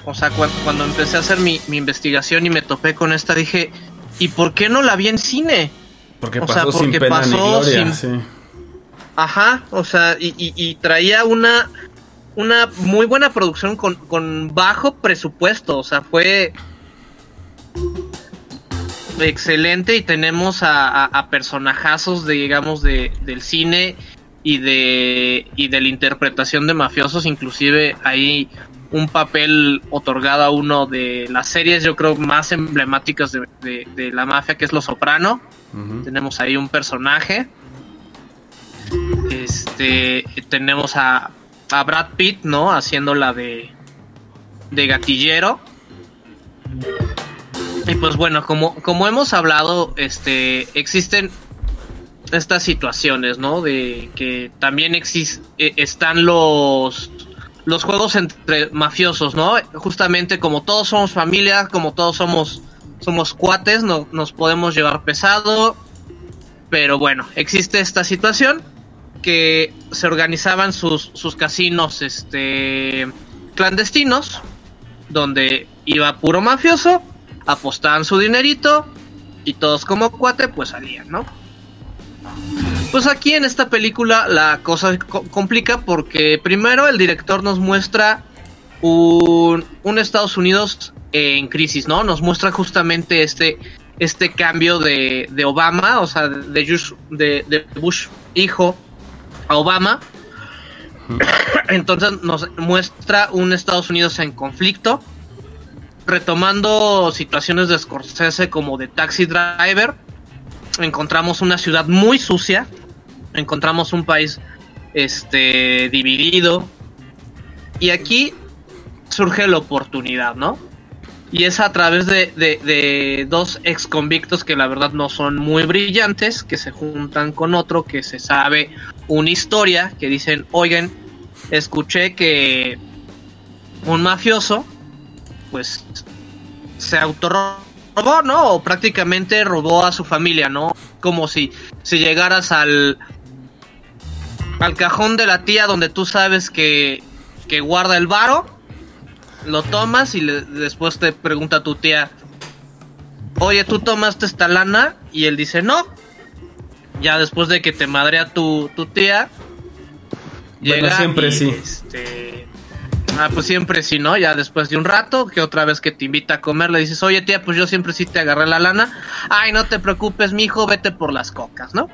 o sea, cuan- cuando, empecé a hacer mi, mi investigación y me topé con esta, dije, ¿y por qué no la vi en cine? Porque O sea, pasó sin porque pena ni pasó gloria. sin- sí. Ajá, o sea, y, y- y traía una, una muy buena producción con, con bajo presupuesto, o sea, fue excelente y tenemos a, a- a personajazos de, digamos, de, del cine y de, y de la interpretación de mafiosos, inclusive hay un papel otorgado a uno de las series, yo creo, más emblemáticas de, de- de la mafia, que es Los Soprano. Tenemos ahí un personaje. Este, tenemos a, a Brad Pitt, ¿no? Haciendo la de, de gatillero. Y pues bueno, como, como hemos hablado, este, existen estas situaciones, ¿no? De que también exis- eh, están los los juegos entre mafiosos, ¿no? Justamente como todos somos familia, como todos somos somos cuates, no, nos podemos llevar pesado, pero bueno, existe esta situación que se organizaban sus, sus casinos este clandestinos donde iba puro mafioso, apostaban su dinerito y todos como cuate pues salían, ¿no? Pues aquí en esta película la cosa complica porque primero el director nos muestra un, un Estados Unidos en crisis, ¿no? Nos muestra justamente este, este cambio de, de Obama, o sea, de Bush hijo a Obama. [coughs] Entonces nos muestra un Estados Unidos en conflicto, retomando situaciones de Scorsese como de Taxi Driver. Encontramos una ciudad muy sucia, encontramos un país este dividido y aquí surge la oportunidad, ¿no? Y es a través de, de- de dos ex convictos que la verdad no son muy brillantes, que se juntan con otro que se sabe una historia, que dicen, oigan, escuché que un mafioso, pues, se autorrobó, ¿no? O prácticamente robó a su familia, ¿no? Como si, si llegaras al, al cajón de la tía donde tú sabes que, que guarda el varo, lo tomas y le- después te pregunta tu tía, oye, ¿tú tomaste esta lana? Y él dice, no. Ya después de que te madrea tu, tu tía, Bueno, siempre y, sí. este, ah, pues siempre sí, ¿no? Ya después de un rato, que otra vez que te invita a comer, le dices, oye tía, pues yo siempre sí te agarré la lana. Ay, no te preocupes, mijo, vete por las cocas, ¿no?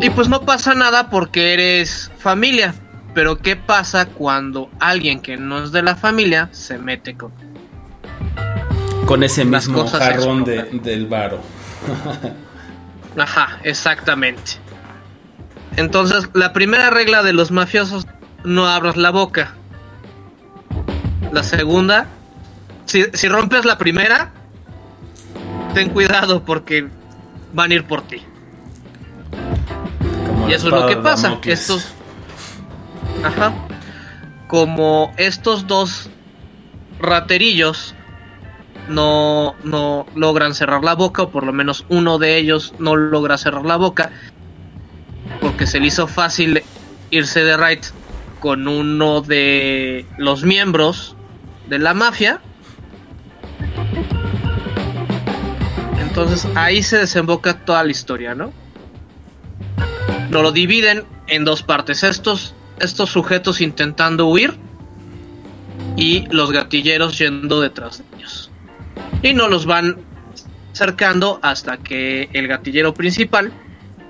Y pues no pasa nada porque eres familia. Pero ¿qué pasa cuando alguien que no es de la familia se mete con... Con ese mismo jarrón de, del varo. [laughs] Ajá, exactamente. Entonces, la primera regla de los mafiosos, no abras la boca. La segunda, si, si rompes la primera, ten cuidado porque van a ir por ti. Como Y eso es lo que pasa. Damocles. Estos. Ajá. Como estos dos raterillos no, no logran cerrar la boca, o por lo menos uno de ellos no logra cerrar la boca, porque se le hizo fácil irse de right con uno de los miembros de la mafia. Entonces ahí se desemboca toda la historia, ¿no? Nos lo dividen en dos partes. Estos, estos sujetos intentando huir y los gatilleros yendo detrás de ellos. Y no los van cercando hasta que el gatillero principal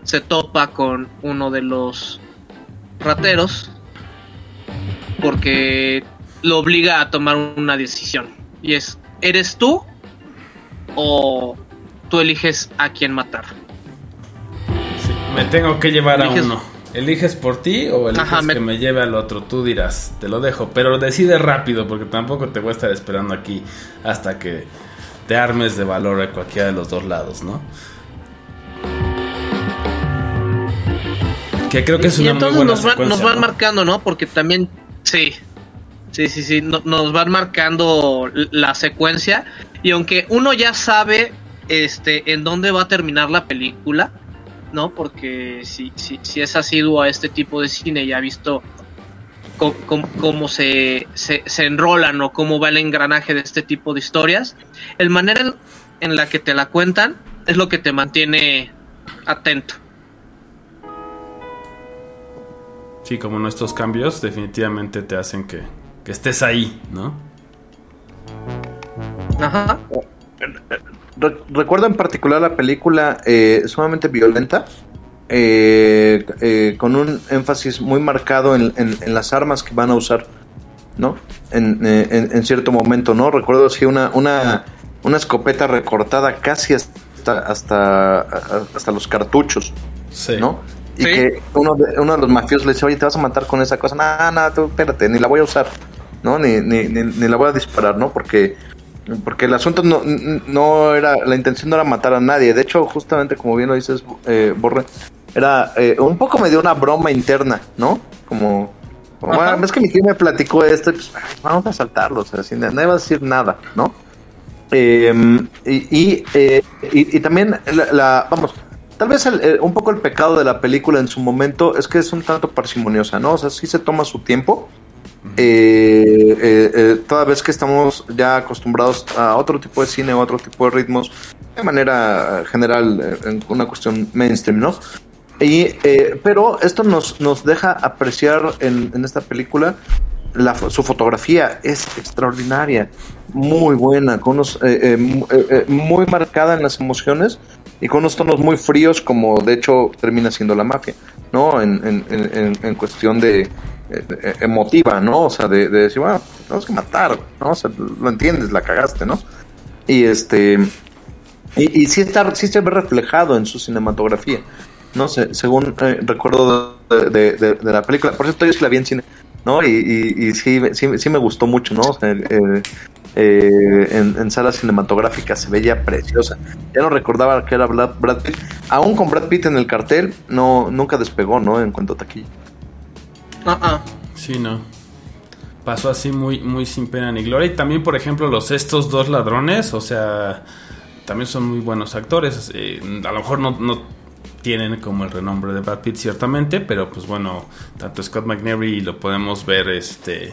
se topa con uno de los rateros porque lo obliga a tomar una decisión. Y es, ¿eres tú o tú eliges a quién matar? Sí, me tengo que llevar a uno. ¿Eliges por ti o eliges Ajá, me- que me lleve al otro? Tú dirás, te lo dejo. Pero decide rápido porque tampoco te voy a estar esperando aquí hasta que te armes de valor a cualquiera de los dos lados, ¿no? Que creo que es y una muy entonces buena nos, van, secuencia, nos van ¿no? marcando, ¿no? Porque también, sí, sí, sí, sí, no- nos van marcando la secuencia. Y aunque uno ya sabe este, en dónde va a terminar la película, ¿no? Porque si, si, si es asiduo a este tipo de cine y ha visto cómo se, se, se enrolan o cómo va el engranaje de este tipo de historias, el manera en, la que te la cuentan es lo que te mantiene atento. Sí, como nuestros cambios definitivamente te hacen que, que estés ahí, ¿no? Ajá. Re- recuerdo en particular la película eh, sumamente violenta, eh, eh, con un énfasis muy marcado en, en- en las armas que van a usar, ¿no? En, eh, en- en cierto momento, ¿no? Recuerdo así una, una, una escopeta recortada casi hasta, hasta, hasta los cartuchos, Sí. ¿no? Y Sí. que uno de, uno de los mafiosos le dice, oye, te vas a matar con esa cosa. No, no, tú espérate, ni la voy a usar, ¿no? Ni, ni, ni, ni la voy a disparar, ¿no? Porque, porque el asunto no, no era, la intención no era matar a nadie. De hecho, justamente como bien lo dices, eh, Borre, era eh, un poco me dio una broma interna, ¿no? Como, como, bueno, es que mi tío me platicó esto, y pues vamos a saltarlo, o sea, sin, nadie va a decir nada, ¿no? Eh, y, y, eh, y- y también la, la- vamos tal vez el- el- un poco el pecado de la película en su momento es que es un tanto parsimoniosa no o sea sí se toma su tiempo eh, eh, eh, toda vez que estamos ya acostumbrados a otro tipo de cine o otro tipo de ritmos de manera general eh, en una cuestión mainstream no y eh, pero esto nos nos deja apreciar en, en esta película la su fotografía es extraordinaria, muy buena, con unos, eh, eh, eh, eh, muy marcada en las emociones y con unos tonos muy fríos, como de hecho termina siendo la mafia, ¿no? En, en, en- en- cuestión de emotiva, ¿no? O sea, de, de decir, bueno, tenemos que matar, ¿no? O sea, lo entiendes, la cagaste, ¿no? Y este. Y, y sí, está, sí se ve reflejado en su cinematografía. No sé, según eh, recuerdo de, de- de- de la película. Por cierto, yo sí la vi en cine, ¿no? Y, y, y sí, sí, sí me gustó mucho, ¿no? O sea, eh, eh, en, en sala cinematográfica se veía preciosa. Ya no recordaba que era Brad, Brad Pitt. Aún con Brad Pitt en el cartel, no nunca despegó, ¿no? En cuanto a taquilla. Ah, ah. Sí, no. Pasó así muy, muy sin pena ni gloria. Y también, por ejemplo, los estos dos ladrones, o sea, también son muy buenos actores. Eh, a lo mejor no, no tienen como el renombre de Brad Pitt, ciertamente, pero pues bueno, tanto Scott McNary lo podemos ver este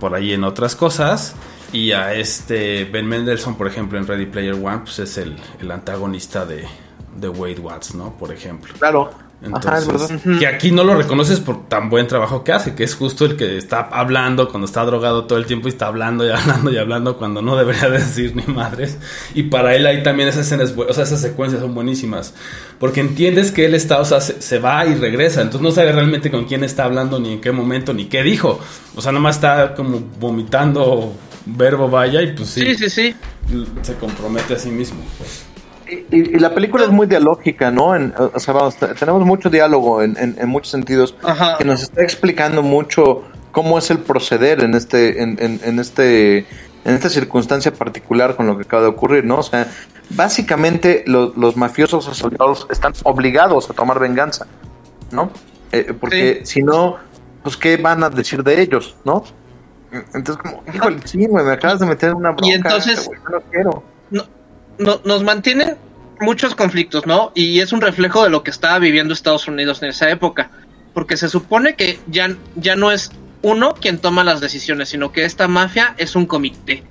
por ahí en otras cosas. Y a este Ben Mendelssohn, por ejemplo, en Ready Player One, pues es el, el antagonista de, de Wade Watts, ¿no? Por ejemplo. Claro. Entonces, Ajá, es verdad. que aquí no lo reconoces por tan buen trabajo que hace, que es justo el que está hablando cuando está drogado todo el tiempo y está hablando y [laughs] hablando y hablando cuando no debería [laughs] decir ni madres. Y para él ahí también esas escenas, o sea, esas secuencias son buenísimas. Porque entiendes que él está, o sea, se, se va y regresa. Entonces no sabe realmente con quién está hablando, ni en qué momento, ni qué dijo. O sea, nomás está como vomitando verbo vaya y pues sí, Sí, sí, sí. se compromete a sí mismo. Y, y- y la película es muy dialógica, ¿no? En- o sea, vamos, te- tenemos mucho diálogo en, en- en muchos sentidos Ajá. que nos está explicando mucho cómo es el proceder en este, en, en- en este, en esta circunstancia particular con lo que acaba de ocurrir, ¿no? O sea, básicamente lo- los mafiosos asociados están obligados a tomar venganza, ¿no? Eh, porque si no, pues qué van a decir de ellos, ¿no? Entonces, como, híjole, sí, me acabas de meter en una bronca. entonces- güey, yo no quiero. No- nos mantiene muchos conflictos, ¿no? Y es un reflejo de lo que estaba viviendo Estados Unidos en esa época. Porque se supone que ya, ya no es uno quien toma las decisiones, sino que esta mafia es un comité.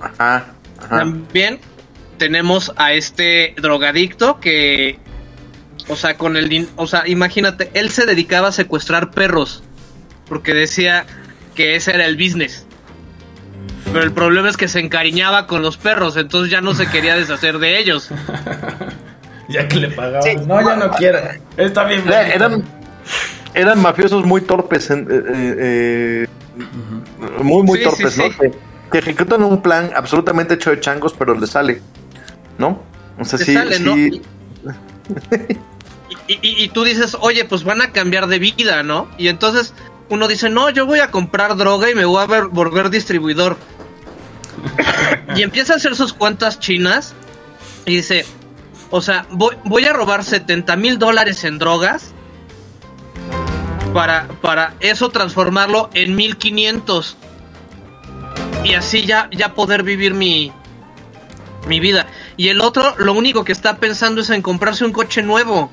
Ajá, ajá. También tenemos a este drogadicto que O sea, con el o sea, imagínate, él se dedicaba a secuestrar perros porque decía que ese era el business. Pero el problema es que se encariñaba con los perros, entonces ya no se quería deshacer de ellos. [laughs] Ya que le pagaban. Sí. No, ya no quiero. Está bien. Era- bonito. eran, eran mafiosos muy torpes, en- eh, eh, eh, muy, muy Sí, torpes, sí, ¿no? sí. Que, que ejecutan un plan absolutamente hecho de changos, pero les sale, ¿no? O sea, sí, sale, ¿no? Y, y- y tú dices, oye, pues van a cambiar de vida, ¿no? Y entonces uno dice, no, yo voy a comprar droga y me voy a ver- volver distribuidor. [laughs] y empieza a hacer sus cuentas chinas y dice, o sea, voy, voy a robar 70 mil dólares en drogas para, para eso transformarlo en 1500 y así ya, ya poder vivir mi, mi vida. Y el otro, lo único que está pensando es en comprarse un coche nuevo.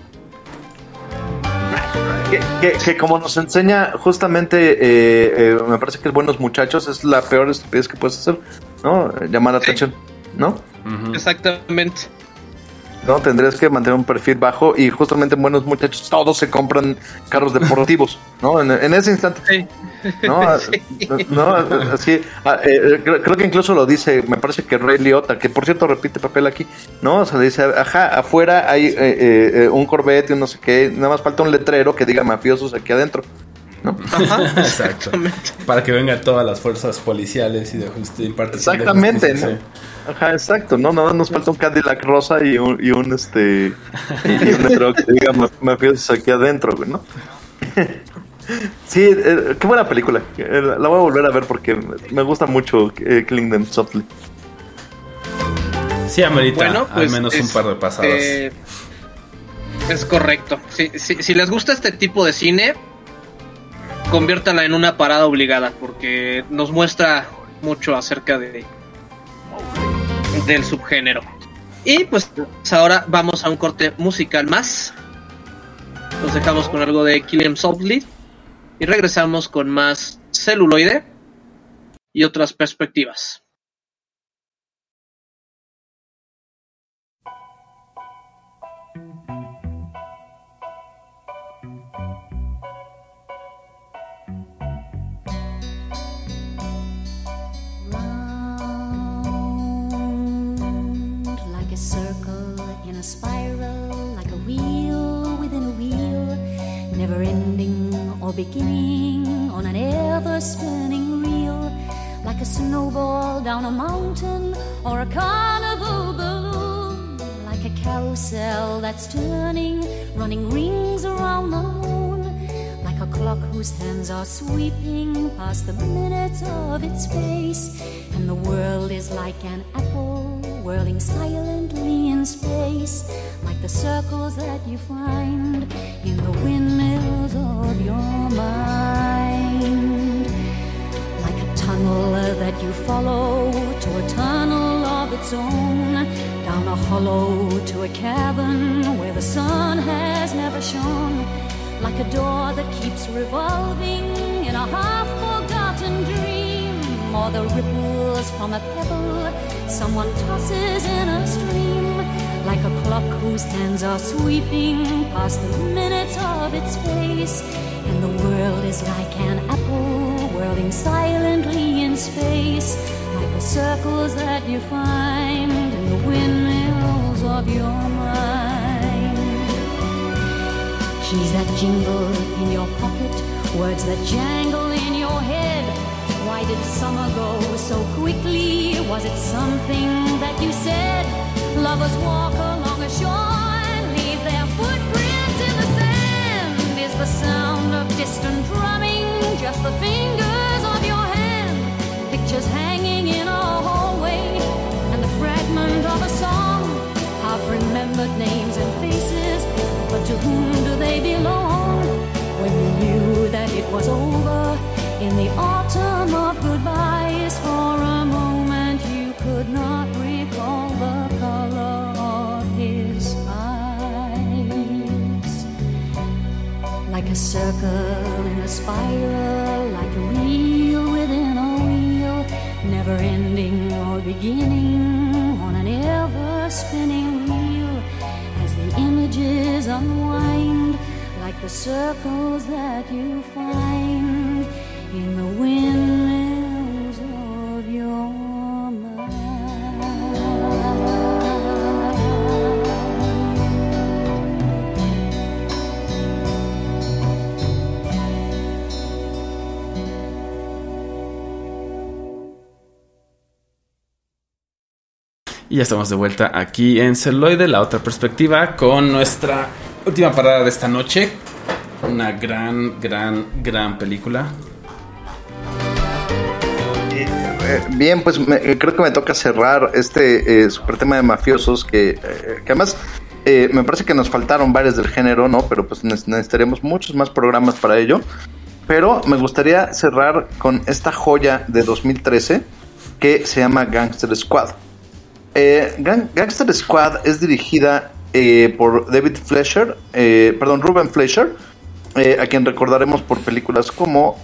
Que, que- que como nos enseña justamente, eh, eh, me parece que es Buenos Muchachos, es la peor estupidez que puedes hacer, ¿no? Llamar la Sí. atención, ¿no? Exactamente. No, tendrías que mantener un perfil bajo y justamente en Buenos Muchachos todos se compran carros deportivos, ¿no? En, en ese instante. Sí. No, Sí. [laughs] no, así, ah, eh, creo, creo que incluso lo dice, me parece que Ray Liotta, que por cierto repite papel aquí, ¿no? O sea, dice, ajá, afuera hay eh, eh, eh, un Corvette y un no sé qué, nada más falta un letrero que diga mafiosos aquí adentro, ¿no? Ajá. [laughs] Exacto. Para que vengan todas las fuerzas policiales y de justicia. Exactamente, ¿no? Ajá, exacto, no, nada más nos falta un Cadillac rosa y un, y un este, y, y un [laughs] letrero que diga "Ma- mafiosos aquí adentro, güey, ¿no? [laughs] Sí, eh, qué buena película. Eh, La voy a volver a ver porque me gusta mucho eh, Killing Them Softly. Sí, amerita Bueno, pues. al menos un par de pasadas. eh, es correcto. Si, si- si les gusta este tipo de cine, conviértala en una parada obligada, porque nos muestra mucho acerca de del subgénero. Y pues ahora vamos a un corte musical más. Nos dejamos con algo de Killian Softly y regresamos con más celuloide y otras perspectivas. Or beginning on an ever spinning reel, like a snowball down a mountain or a carnival balloon, like a carousel that's turning, running rings around the moon like a clock whose hands are sweeping past the minutes of its face. And the world is like an apple whirling silently in space, like the circles that you find in the windmills of your mind. Like a tunnel that you follow to a tunnel of its own, down a hollow to a cavern where the sun has never shone. Like a door that keeps revolving in a half forgotten dream, or the ripples from a pebble someone tosses in a stream, like a clock whose hands are sweeping past the minutes of its face, and the world is like an apple whirling silently in space, like the circles that you find in the windmills of your mind. She's that jingle in your pocket, words that jangle in your head. Why did summer go so quickly? Was it something that you said? Lovers walk along a shore and leave their footprints in the sand. Is the sound of distant drumming just the fingers of your hand? Pictures hanging in a hallway and the fragment of a song. Half remembered names and faces, but to whom do they belong? When you knew that it was over in the autumn of goodbyes, for a moment you could not a circle in a spiral, like a wheel within a wheel, never ending or beginning on an ever spinning reel as the images unwind like the circles that you find in the windmills Y ya estamos de vuelta aquí en Celoide, la otra perspectiva, con nuestra última parada de esta noche. Una gran, gran, gran película. Eh, bien, pues eh, creo que me toca cerrar este eh, super tema de mafiosos que, eh, que además me parece que nos faltaron varios del género, ¿no? Pero pues ne- necesitaremos muchos más programas para ello. Pero me gustaría cerrar con esta joya de 2013 que se llama Gangster Squad. Eh, Gang- Gangster Squad es dirigida eh, por David Fleischer, eh, perdón, Ruben Fleischer, a quien recordaremos por películas como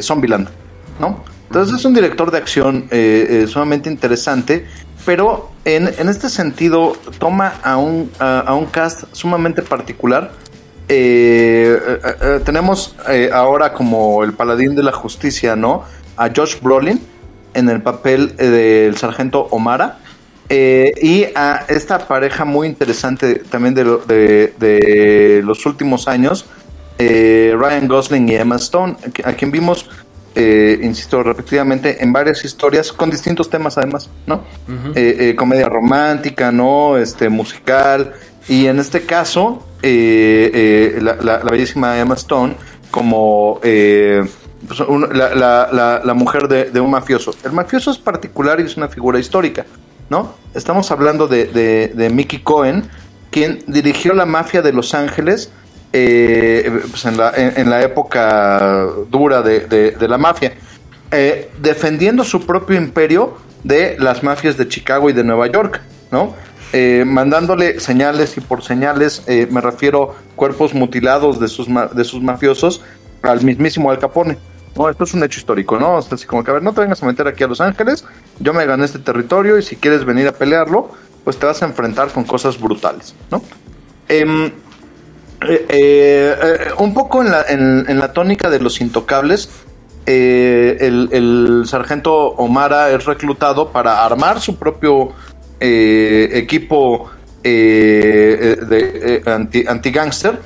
Zombieland, ¿no? Entonces es un director de acción sumamente interesante, pero en, en este sentido toma a un, a, a un cast sumamente particular. Tenemos ahora como el paladín de la justicia, ¿no? A Josh Brolin en el papel eh, del sargento Omara. Eh, y a esta pareja muy interesante también de, lo- de- de los últimos años, eh, Ryan Gosling y Emma Stone, a qui- a quien vimos, eh, insisto, repetidamente en varias historias con distintos temas además, ¿no? Eh, eh, comedia romántica, ¿no? Este, musical. Y en este caso, la, la- la bellísima Emma Stone como eh, pues, la, mujer de, un mafioso. El mafioso es particular y es una figura histórica, ¿no? Estamos hablando de, Mickey Cohen, quien dirigió la mafia de Los Ángeles eh, pues en, la, en- la época dura de, la mafia, eh, defendiendo su propio imperio de las mafias de Chicago y de Nueva York, ¿no? Eh, mandándole señales y por señales eh, me refiero cuerpos mutilados de sus, de sus mafiosos al mismísimo Al Capone. No, esto es un hecho histórico, ¿no? O así como que, a ver, no te vengas a meter aquí a Los Ángeles, yo me gané este territorio y si quieres venir a pelearlo, pues te vas a enfrentar con cosas brutales, ¿no? Em, eh, eh, eh, un poco en la, tónica de los intocables, el, sargento Omara es reclutado para armar su propio equipo de, anti, anti-gangster,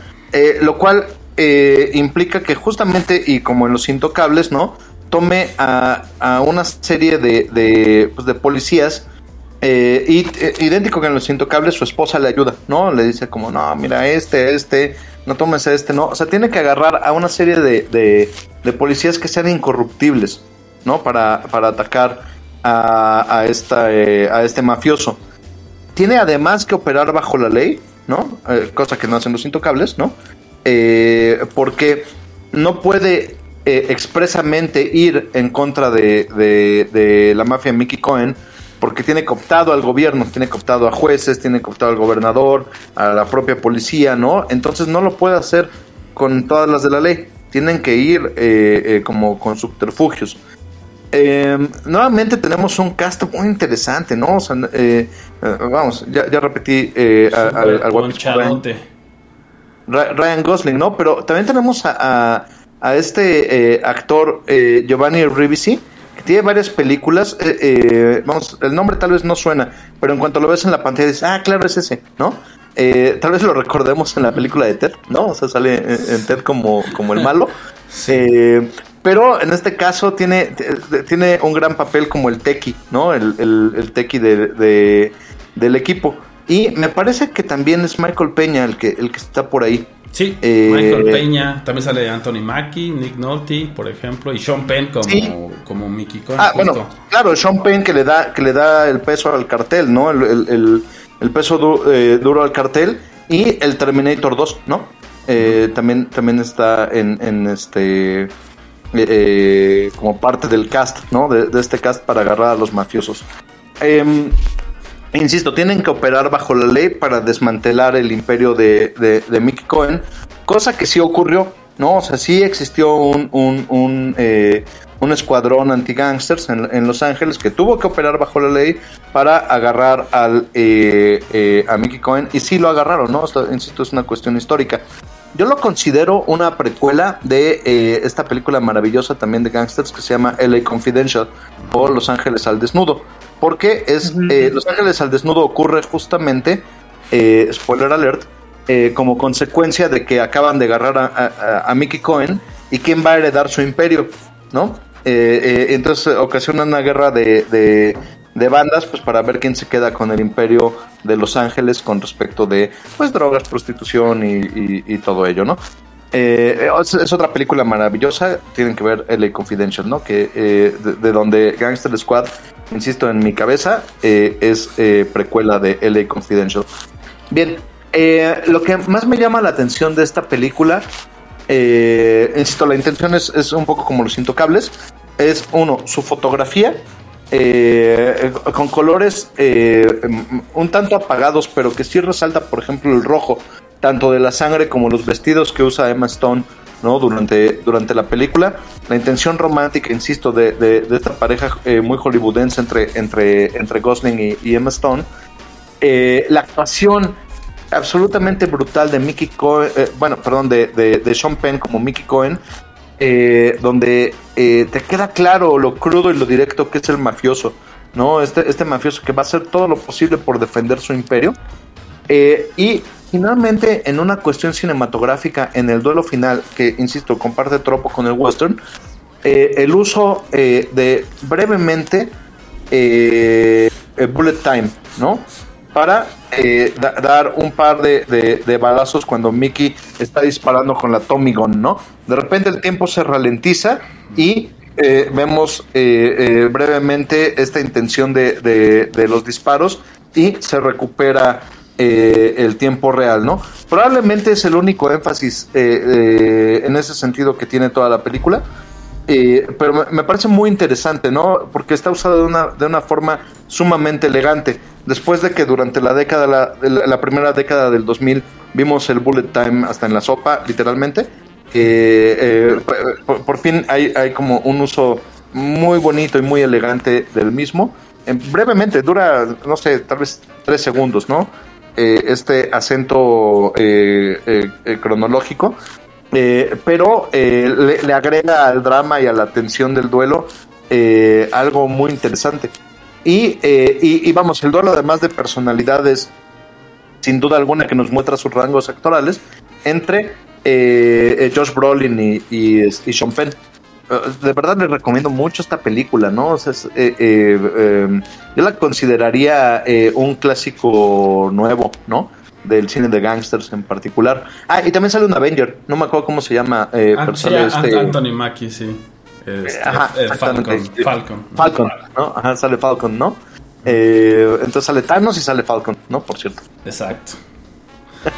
lo cual eh, implica que justamente, y como en los intocables, ¿no? Tome a, a una serie de, de, pues, de policías eh, y, eh, idéntico que en los intocables, su esposa le ayuda, ¿no? Le dice como, no, mira, este, este, no tomes este, ¿no? O sea, tiene que agarrar a una serie de, de, de policías que sean incorruptibles, ¿no? Para, para atacar a, esta, eh, a este mafioso. Tiene además que operar bajo la ley, ¿no? Cosa que no hacen los intocables, ¿no? Eh, porque no puede eh, expresamente ir en contra de, de, de la mafia Mickey Cohen porque tiene cooptado al gobierno, tiene cooptado a jueces, tiene cooptado al gobernador, a la propia policía, ¿no? Entonces no lo puede hacer con todas las de la ley. Tienen que ir eh, eh, como con subterfugios. Eh, nuevamente tenemos un cast muy interesante, ¿no? O sea, eh, eh, vamos, ya, ya repetí eh, al, al guapísimo Ryan, Gosling, ¿no? Pero también tenemos a, a, a este eh, actor eh, Giovanni Ribisi, que tiene varias películas. eh, eh, vamos, el nombre tal vez no suena, pero en cuanto lo ves en la pantalla dices, ah, claro, es ese, ¿no? Tal vez lo recordemos en la película de Ted, ¿no? O sea, sale en, Ted como, como el malo. [laughs] Pero en este caso tiene, tiene un gran papel como el tequi, ¿no? El, el, el tequi de, de- del equipo. Y me parece que también es Michael Peña el que, el que está por ahí. Sí, Eh, Michael Peña, también sale Anthony Mackie, Nick Nolte, por ejemplo, y Sean Penn como, Sí. como Mickey Cohen. Ah, justo. bueno, claro, Sean Penn que le da, que le da el peso al cartel, ¿no? El, el- el- el peso du- eh, duro al cartel. Y el Terminator 2, ¿no? Eh, también, también está en, en este eh, como parte del cast, ¿no? De, de este cast para agarrar a los mafiosos. Insisto, tienen que operar bajo la ley para desmantelar el imperio de, de, de Mickey Cohen, cosa que sí ocurrió, ¿no? O sea, sí existió un, un, un, eh, un escuadrón anti-gangsters en, en Los Ángeles que tuvo que operar bajo la ley para agarrar al, eh, eh, a Mickey Cohen y sí lo agarraron, ¿no? Insisto, es una cuestión histórica. Yo lo considero una precuela de eh, esta película maravillosa también de gangsters que se llama LA Confidential o Los Ángeles al Desnudo. Porque es eh, Los Ángeles al Desnudo ocurre justamente, eh, spoiler alert, eh, como consecuencia de que acaban de agarrar a, a- a Mickey Cohen y quién va a heredar su imperio, ¿no? Entonces ocasiona una guerra de, de, de bandas pues para ver quién se queda con el imperio de Los Ángeles con respecto de pues drogas, prostitución y, y- y todo ello, ¿no? Eh, es, es otra película maravillosa, tienen que ver LA Confidential, ¿no? Que eh, de, de donde Gangster Squad, insisto, en mi cabeza, eh, es eh, precuela de LA Confidential. Bien, eh, lo que más me llama la atención de esta película, insisto, la intención es, es un poco como los intocables, es uno, su fotografía, con colores un tanto apagados, pero que sí resalta, por ejemplo, el rojo, tanto de la sangre como los vestidos que usa Emma Stone durante, durante la película. La intención romántica, insisto, de, de- esta pareja eh, muy hollywoodense entre, entre, entre Gosling y, Emma Stone. Eh, la actuación absolutamente brutal de Mickey Cohen, eh, bueno, perdón, de, de, de Sean Penn como Mickey Cohen, donde te queda claro lo crudo y lo directo que es el mafioso, ¿no? Este, este mafioso que va a hacer todo lo posible por defender su imperio. Eh, y finalmente, en una cuestión cinematográfica, en el duelo final, que insisto, comparte tropo con el western, eh, el uso eh, de brevemente eh, bullet time, ¿no? Para da- dar un par de, de- de balazos cuando Mickey está disparando con la Tommy Gun, ¿no? De repente el tiempo se ralentiza y vemos brevemente esta intención de- de los disparos y se recupera eh, el tiempo real, ¿no? Probablemente es el único énfasis eh, eh, en ese sentido que tiene toda la película. Eh, pero me, parece muy interesante, ¿no? Porque está usado de una, de una forma sumamente elegante. Después de que durante la década, la, primera década del 2000, vimos el bullet time hasta en la sopa, literalmente. por, fin hay, hay como un uso muy bonito y muy elegante del mismo. Brevemente, dura, no sé, tal vez tres segundos, ¿no? Eh, este acento eh, eh, cronológico. Pero le, le agrega al drama y a la tensión del duelo algo muy interesante. Y, y, vamos, el duelo además de personalidades, sin duda alguna que nos muestra sus rangos actorales, entre Josh Brolin y, y, y Sean Penn. De verdad les recomiendo mucho esta película, ¿no? O sea, es, eh, eh, eh, yo la consideraría eh, un clásico nuevo, ¿no? Del cine de gangsters en particular. Ah, y también sale un Avenger, no me acuerdo cómo se llama, eh, Ah, pero sí, Ant- este- Anthony Mackie, sí. Este, Ajá, Falcon. Falcon. Falcon, ¿no? Ajá, sale Falcon, ¿no? Entonces sale Thanos y sale Falcon, ¿no? Por cierto. Exacto.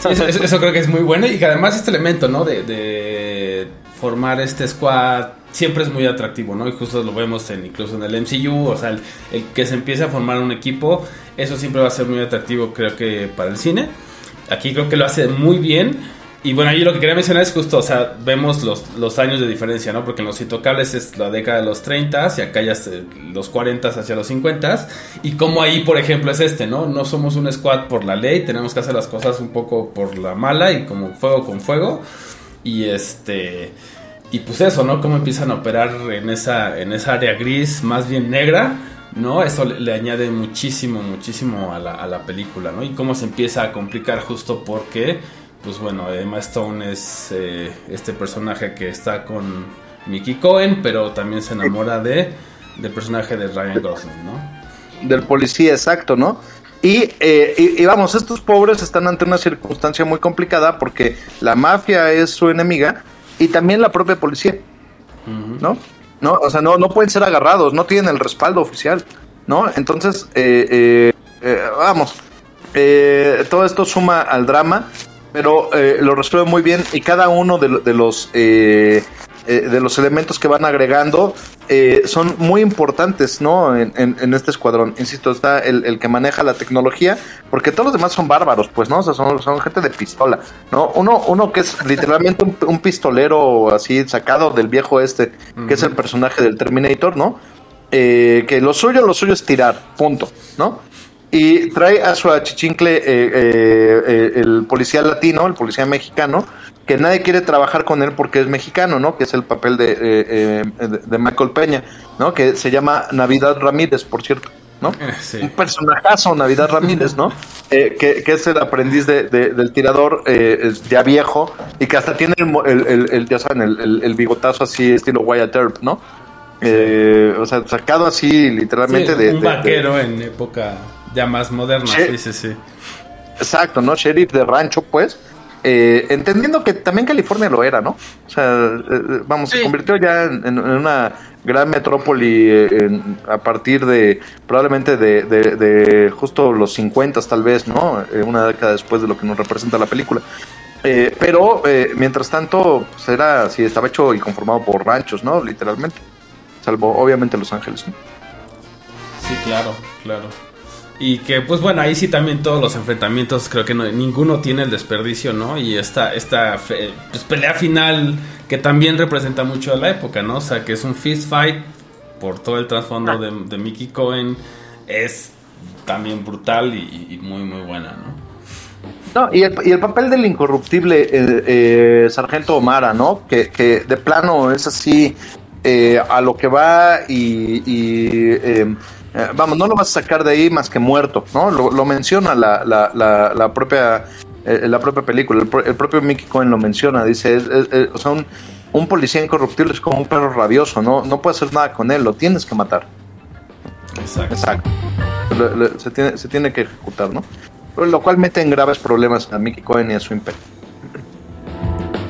Sí, eso- eso creo que es muy bueno y que además este elemento, ¿no? De, de formar este squad siempre es muy atractivo, ¿no? Y justo lo vemos en, incluso en el MCU, o sea, el, el que se empiece a formar un equipo, eso siempre va a ser muy atractivo, creo que para el cine. Aquí creo que lo hace muy bien. Y bueno, ahí lo que quería mencionar es justo, o sea, vemos los, los años de diferencia, ¿no? Porque en los intocables es la década de los 30 y acá ya es eh, los 40 hacia los 50 y como ahí, por ejemplo, es este, ¿no? No somos un squad por la ley, tenemos que hacer las cosas un poco por la mala y como fuego con fuego. Y este y pues eso, ¿no? Cómo empiezan a operar en esa en esa área gris, más bien negra, ¿no? Eso le, añade muchísimo, muchísimo a la, a la película, ¿no? Y cómo se empieza a complicar justo porque, pues bueno, Emma Stone es eh, este personaje que está con Mickey Cohen, pero también se enamora de del personaje de Ryan Gosling, ¿no? Del policía, exacto, ¿no? Y, eh, y vamos, estos pobres están ante una circunstancia muy complicada porque la mafia es su enemiga y también la propia policía, ¿no? ¿No? O sea, no, no pueden ser agarrados, no tienen el respaldo oficial, ¿no? Entonces, eh, eh, eh, vamos, eh, todo esto suma al drama, pero eh, lo resuelve muy bien y cada uno de, de los eh, de los elementos que van agregando eh, son muy importantes, ¿no? En, en- en este escuadrón. Insisto, está el, el que maneja la tecnología, porque todos los demás son bárbaros, pues, ¿no? O sea, son, son gente de pistola, ¿no? Uno, uno que es literalmente un, un pistolero así sacado del viejo este, que es el personaje del Terminator, ¿no? Eh, que lo suyo, lo suyo es tirar, punto, ¿no? Y trae a su achichincle eh, eh, eh, el policía latino, el policía mexicano, que nadie quiere trabajar con él porque es mexicano, ¿no? Que es el papel de, eh, de- Michael Peña, ¿no? Que se llama Navidad Ramírez, por cierto, ¿no? Sí. Un personajazo, Navidad Ramírez, ¿no? Eh, que, que es el aprendiz de- de- del tirador eh, ya viejo y que hasta tiene el, el, el- el, ya saben, el, bigotazo así estilo Wyatt Earp, ¿no? Eh, o sea, sacado así literalmente Sí, de... un de- vaquero en época ya más moderna. Sí. Sí, sí, sí. Exacto, ¿no? Sheriff de rancho, pues. Eh, entendiendo que también California lo era, ¿no? O sea, eh, eh, vamos, se Sí. convirtió ya en, en una gran metrópoli eh, en- a partir de probablemente de, de- de justo los 50 tal vez, ¿no? Eh, una década después de lo que nos representa la película. Eh, pero eh, mientras tanto, pues era así, estaba hecho y conformado por ranchos, ¿no? Literalmente. Salvo obviamente Los Ángeles. ¿no? Sí, claro, claro. Y que, pues bueno, ahí sí también todos los enfrentamientos, creo que no- ninguno tiene el desperdicio, ¿no? Y esta, esta fe- pues, pelea final que también representa mucho a la época, ¿no? O sea, que es un fist fight por todo el trasfondo de, Mickey Cohen, es también brutal y, muy, muy buena, ¿no? No, y el, y el papel del incorruptible eh, eh, Sargento Omara, ¿no? Que, de plano es así eh, a lo que va y, y, eh, vamos, no lo vas a sacar de ahí más que muerto, ¿no? Lo, lo menciona la, la, la, la propia eh, la propia película, el, pro- el propio Mickey Cohen lo menciona, dice, es- es- es- o sea, un, un policía incorruptible es como un perro rabioso, ¿no? No puedes hacer nada con él, lo tienes que matar. Exacto. Exacto. Lo- lo- se, tiene, se tiene que ejecutar, ¿no? Lo cual mete en graves problemas a Mickey Cohen y a su imperio.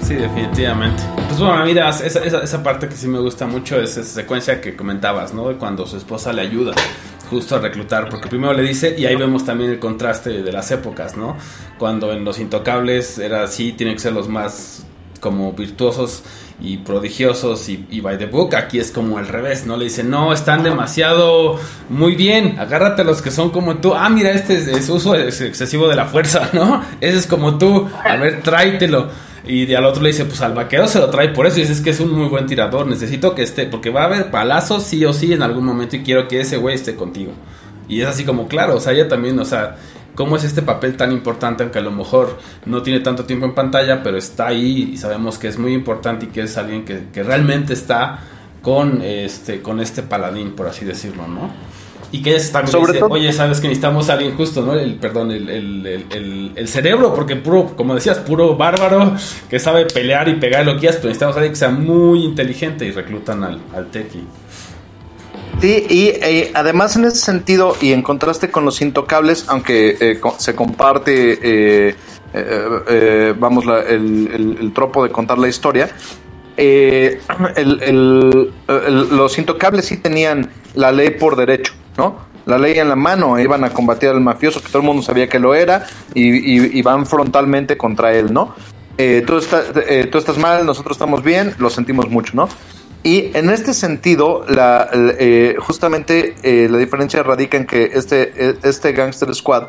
Sí, definitivamente. Pues bueno, mira, esa, esa, esa parte que sí me gusta mucho es esa secuencia que comentabas, ¿no? De cuando su esposa le ayuda justo a reclutar, porque primero le dice, y ahí vemos también el contraste de las épocas, ¿no? Cuando en Los Intocables era así, tienen que ser los más como virtuosos y prodigiosos y, y by the book, aquí es como al revés, ¿no? Le dicen, no, están demasiado muy bien, agárrate a los que son como tú, ah, mira, este es, es uso ex- excesivo de la fuerza, [laughs] ¿no? Ese es como tú, a ver, tráetelo. Y al otro le dice, pues al vaquero se lo trae por eso. Y dices que es un muy buen tirador. Necesito que esté, porque va a haber palazos sí o sí en algún momento y quiero que ese güey esté contigo. Y es así como, claro, o sea, ella también, o sea, cómo es este papel tan importante, aunque a lo mejor no tiene tanto tiempo en pantalla, pero está ahí y sabemos que es muy importante y que es alguien que, que realmente está con este, con este paladín, por así decirlo, ¿no? Y que ella también Sobre dice, todo- oye, sabes que necesitamos a alguien justo, ¿no? El, perdón, el, el, el, el- cerebro, porque puro, como decías, puro bárbaro, que sabe pelear y pegar lo que quieras, pero necesitamos a alguien que sea muy inteligente y reclutan al, al Teki. Sí, y eh, además en ese sentido, y en contraste con los intocables, aunque eh, se comparte, eh, eh, eh, vamos, la- el, tropo de contar la historia, el- los intocables sí tenían la ley por derecho, ¿no? La ley en la mano, iban a combatir al mafioso, que todo el mundo sabía que lo era, y, y- y van frontalmente contra él, ¿no? Eh, tú, estás, eh, tú estás mal, nosotros estamos bien, lo sentimos mucho, ¿no? Y en este sentido, la, eh, justamente eh, la diferencia radica en que este, eh, este Gangster Squad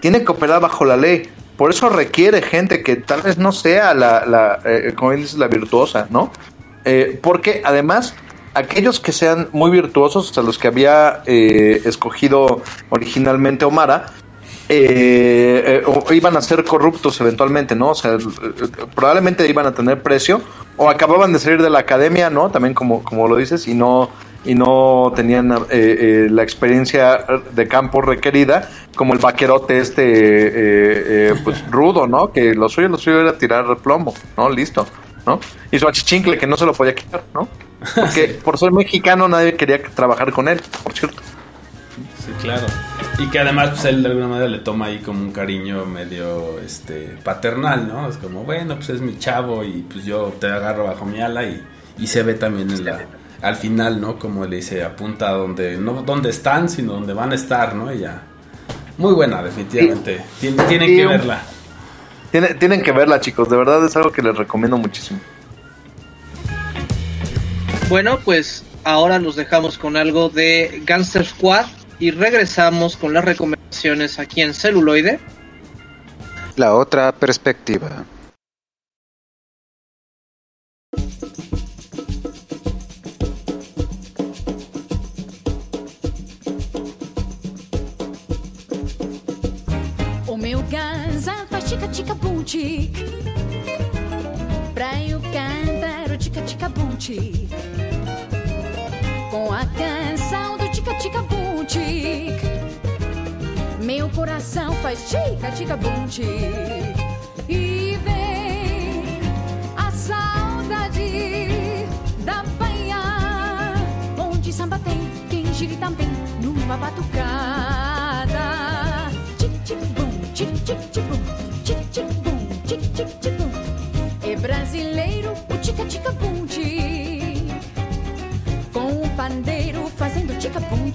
tiene que operar bajo la ley. Por eso requiere gente que tal vez no sea la, la eh, como la virtuosa, ¿no? Porque además, aquellos que sean muy virtuosos, o sea, los que había escogido originalmente Omara, eh, eh, o iban a ser corruptos eventualmente, ¿no? O sea, probablemente iban a tener precio o acababan de salir de la academia, ¿no? También como, como lo dices, y no y no tenían eh, eh, la experiencia de campo requerida como el vaquerote este eh, eh, pues [laughs] rudo, ¿no? Que lo suyo, lo suyo era tirar plomo, ¿no? Listo, ¿no? Y su achichincle que no se lo podía quitar, ¿no? Porque [laughs] por ser mexicano nadie quería trabajar con él, por cierto. Sí, claro. Y que además pues, él de alguna manera le toma ahí como un cariño medio este paternal, ¿no? Es como, bueno, pues es mi chavo y pues yo te agarro bajo mi ala y, y se ve también en la al final, ¿no? Como le dice, apunta a donde no donde están, sino donde van a estar, ¿no? Y ya. Muy buena, definitivamente. Tien- tienen que verla. Tienen, tienen que verla, chicos. De verdad es algo que les recomiendo muchísimo. Bueno, pues ahora nos dejamos con algo de Gangster Squad y regresamos con las recomendaciones aquí en celuloide. La otra perspectiva. ganza faz chica chica bum chic. Pra eu cantar o chica chica bum chic. Com a canção do chica chica bum chic. Meu coração faz chica chica bum. E vem a saudade da Bahia, onde samba tem quem gire também numa batucada. Tic tic bum, tic tic tic bum, tic tic bum, tic tic tic bum. É brasileiro o tica tica bum com o pandeiro fazendo tica bum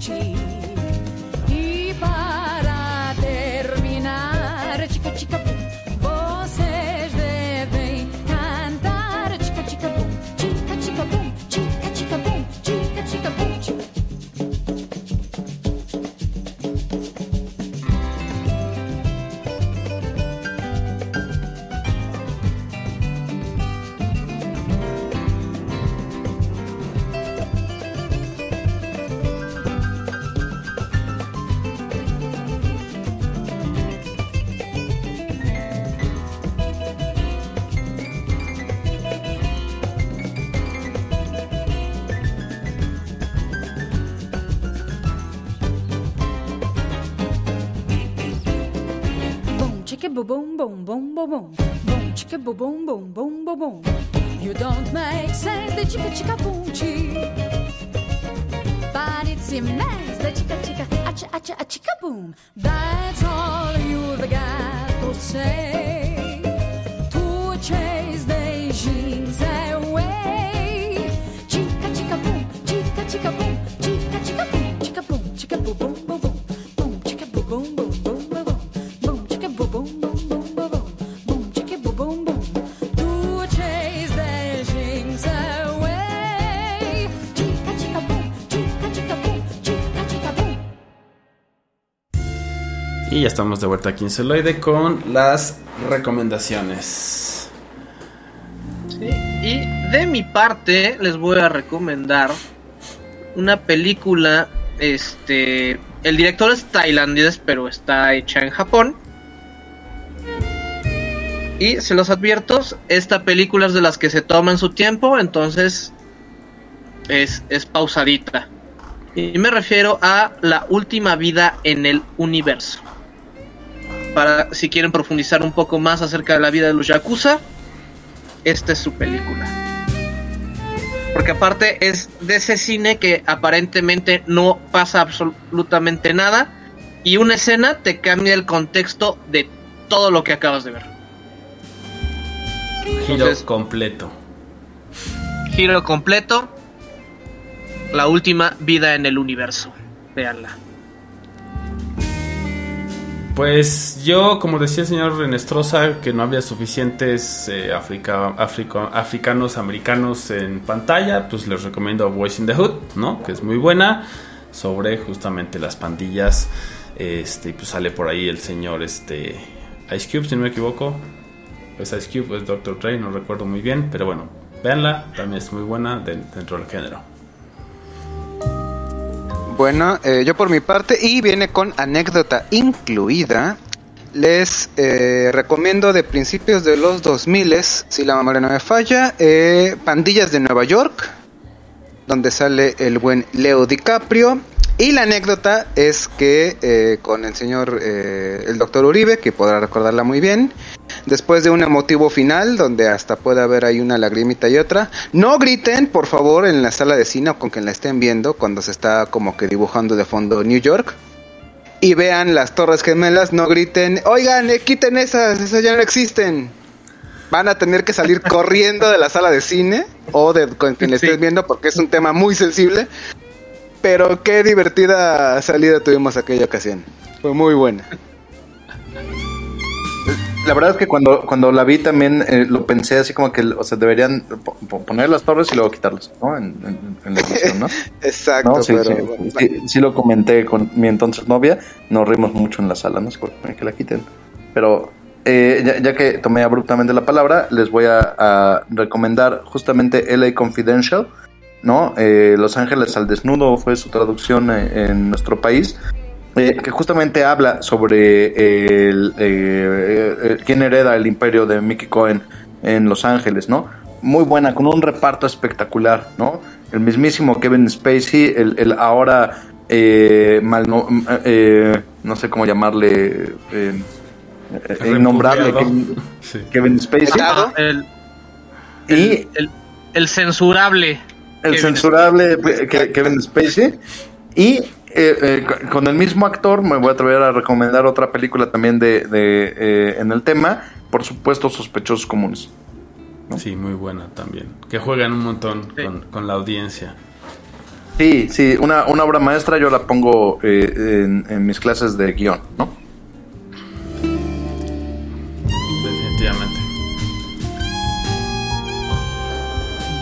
terminar, Boom, boom, boom, boom, boom, boom. You don't make sense, the chicka chicka boom chi. But it seems estamos de vuelta aquí en Celoide con las recomendaciones. Y de mi parte les voy a recomendar una película, este, el director es tailandés pero está hecha en Japón. Y se los advierto, esta película es de las que se toman su tiempo, entonces es, es pausadita. Y me refiero a La última vida en el universo. Para si quieren profundizar un poco más acerca de la vida de los Yakuza, esta es su película. Porque aparte es de ese cine que aparentemente no pasa absolutamente nada y una escena te cambia el contexto de todo lo que acabas de ver. Giro Entonces- completo. Giro completo. La última vida en el universo. Veanla. Pues yo, como decía el señor Renestrosa, que no había suficientes eh, africanos americanos en pantalla, pues les recomiendo Boys in the Hood, ¿no? Que es muy buena, sobre justamente las pandillas. Este, pues sale por ahí el señor este, Ice Cube, si no me equivoco. Es Ice Cube, es Dr. Dre, no recuerdo muy bien, pero bueno, véanla, también es muy buena de- dentro del género. Bueno, eh, yo por mi parte, y viene con anécdota incluida, les eh, recomiendo de principios de los 2000, si la memoria no me falla, eh, Pandillas de Nueva York, donde sale el buen Leo DiCaprio. Y la anécdota es que eh, con el señor, eh, el doctor Uribe, que podrá recordarla muy bien, después de un emotivo final, donde hasta puede haber ahí una lagrimita y otra, no griten, por favor, en la sala de cine o con quien la estén viendo, cuando se está como que dibujando de fondo New York. Y vean las torres gemelas, no griten, oigan, eh, quiten esas, esas ya no existen. Van a tener que salir [laughs] corriendo de la sala de cine o de con quien la estés viendo porque es un tema muy sensible. Pero qué divertida salida tuvimos aquella ocasión. Fue muy buena. La verdad es que cuando, cuando la vi también eh, lo pensé así como que, o sea, deberían po- po- poner las torres y luego quitarlas, ¿no? En, en- en la edición, ¿no? [laughs] Exacto, No, sí, pero sí, bueno, sí, sí lo comenté con mi entonces novia, nos rimos mucho en la sala, no sé que la quiten. Pero eh, ya, ya que tomé abruptamente la palabra, les voy a, a recomendar justamente LA Confidential, ¿no? Eh, Los Ángeles al Desnudo fue su traducción eh, en nuestro país. eh, que justamente habla sobre el, eh, eh, quién hereda el imperio de Mickey Cohen en Los Ángeles, ¿no? Muy buena, con un reparto espectacular, ¿no? El mismísimo Kevin Spacey, el, el ahora eh, mal no, eh, no sé cómo llamarle, innombrable. Kevin, Sí. Kevin Spacey. El, Y el, el censurable. El Kevin censurable Ke- Kevin Spacey y eh, eh, con- el mismo actor me voy a atrever a recomendar otra película también de, de, eh, en el tema por supuesto sospechosos comunes Sí, muy buena también. Que juegan un montón Sí. con, con la audiencia. sí sí una, una obra maestra yo la pongo eh, en, en mis clases de guion no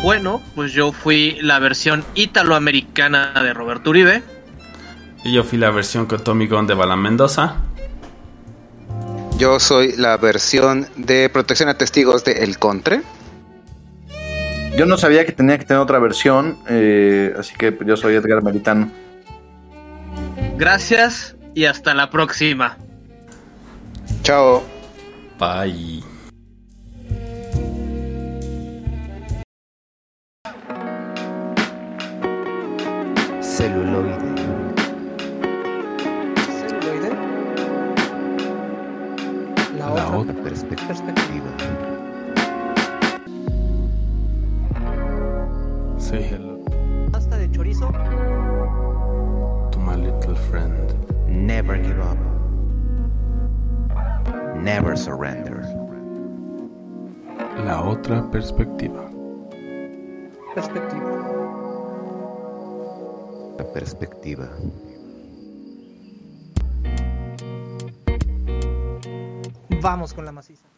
Bueno, pues yo fui la versión italoamericana de Roberto Uribe. Y yo fui la versión con Tommy Gunn de Bala Mendoza. Yo soy la versión de protección a testigos de El Contre. yo no sabía que tenía que tener otra versión eh, así que yo soy Edgar Meritano Gracias y hasta la próxima. Chao. Bye. Celuloide. Celuloide. La, La otra, otra Perspectiva. perspectiva. Say hello Pasta de chorizo. to my little friend. Never give up. Never surrender. La otra perspectiva. Perspectiva. Perspectiva. Vamos con la maciza.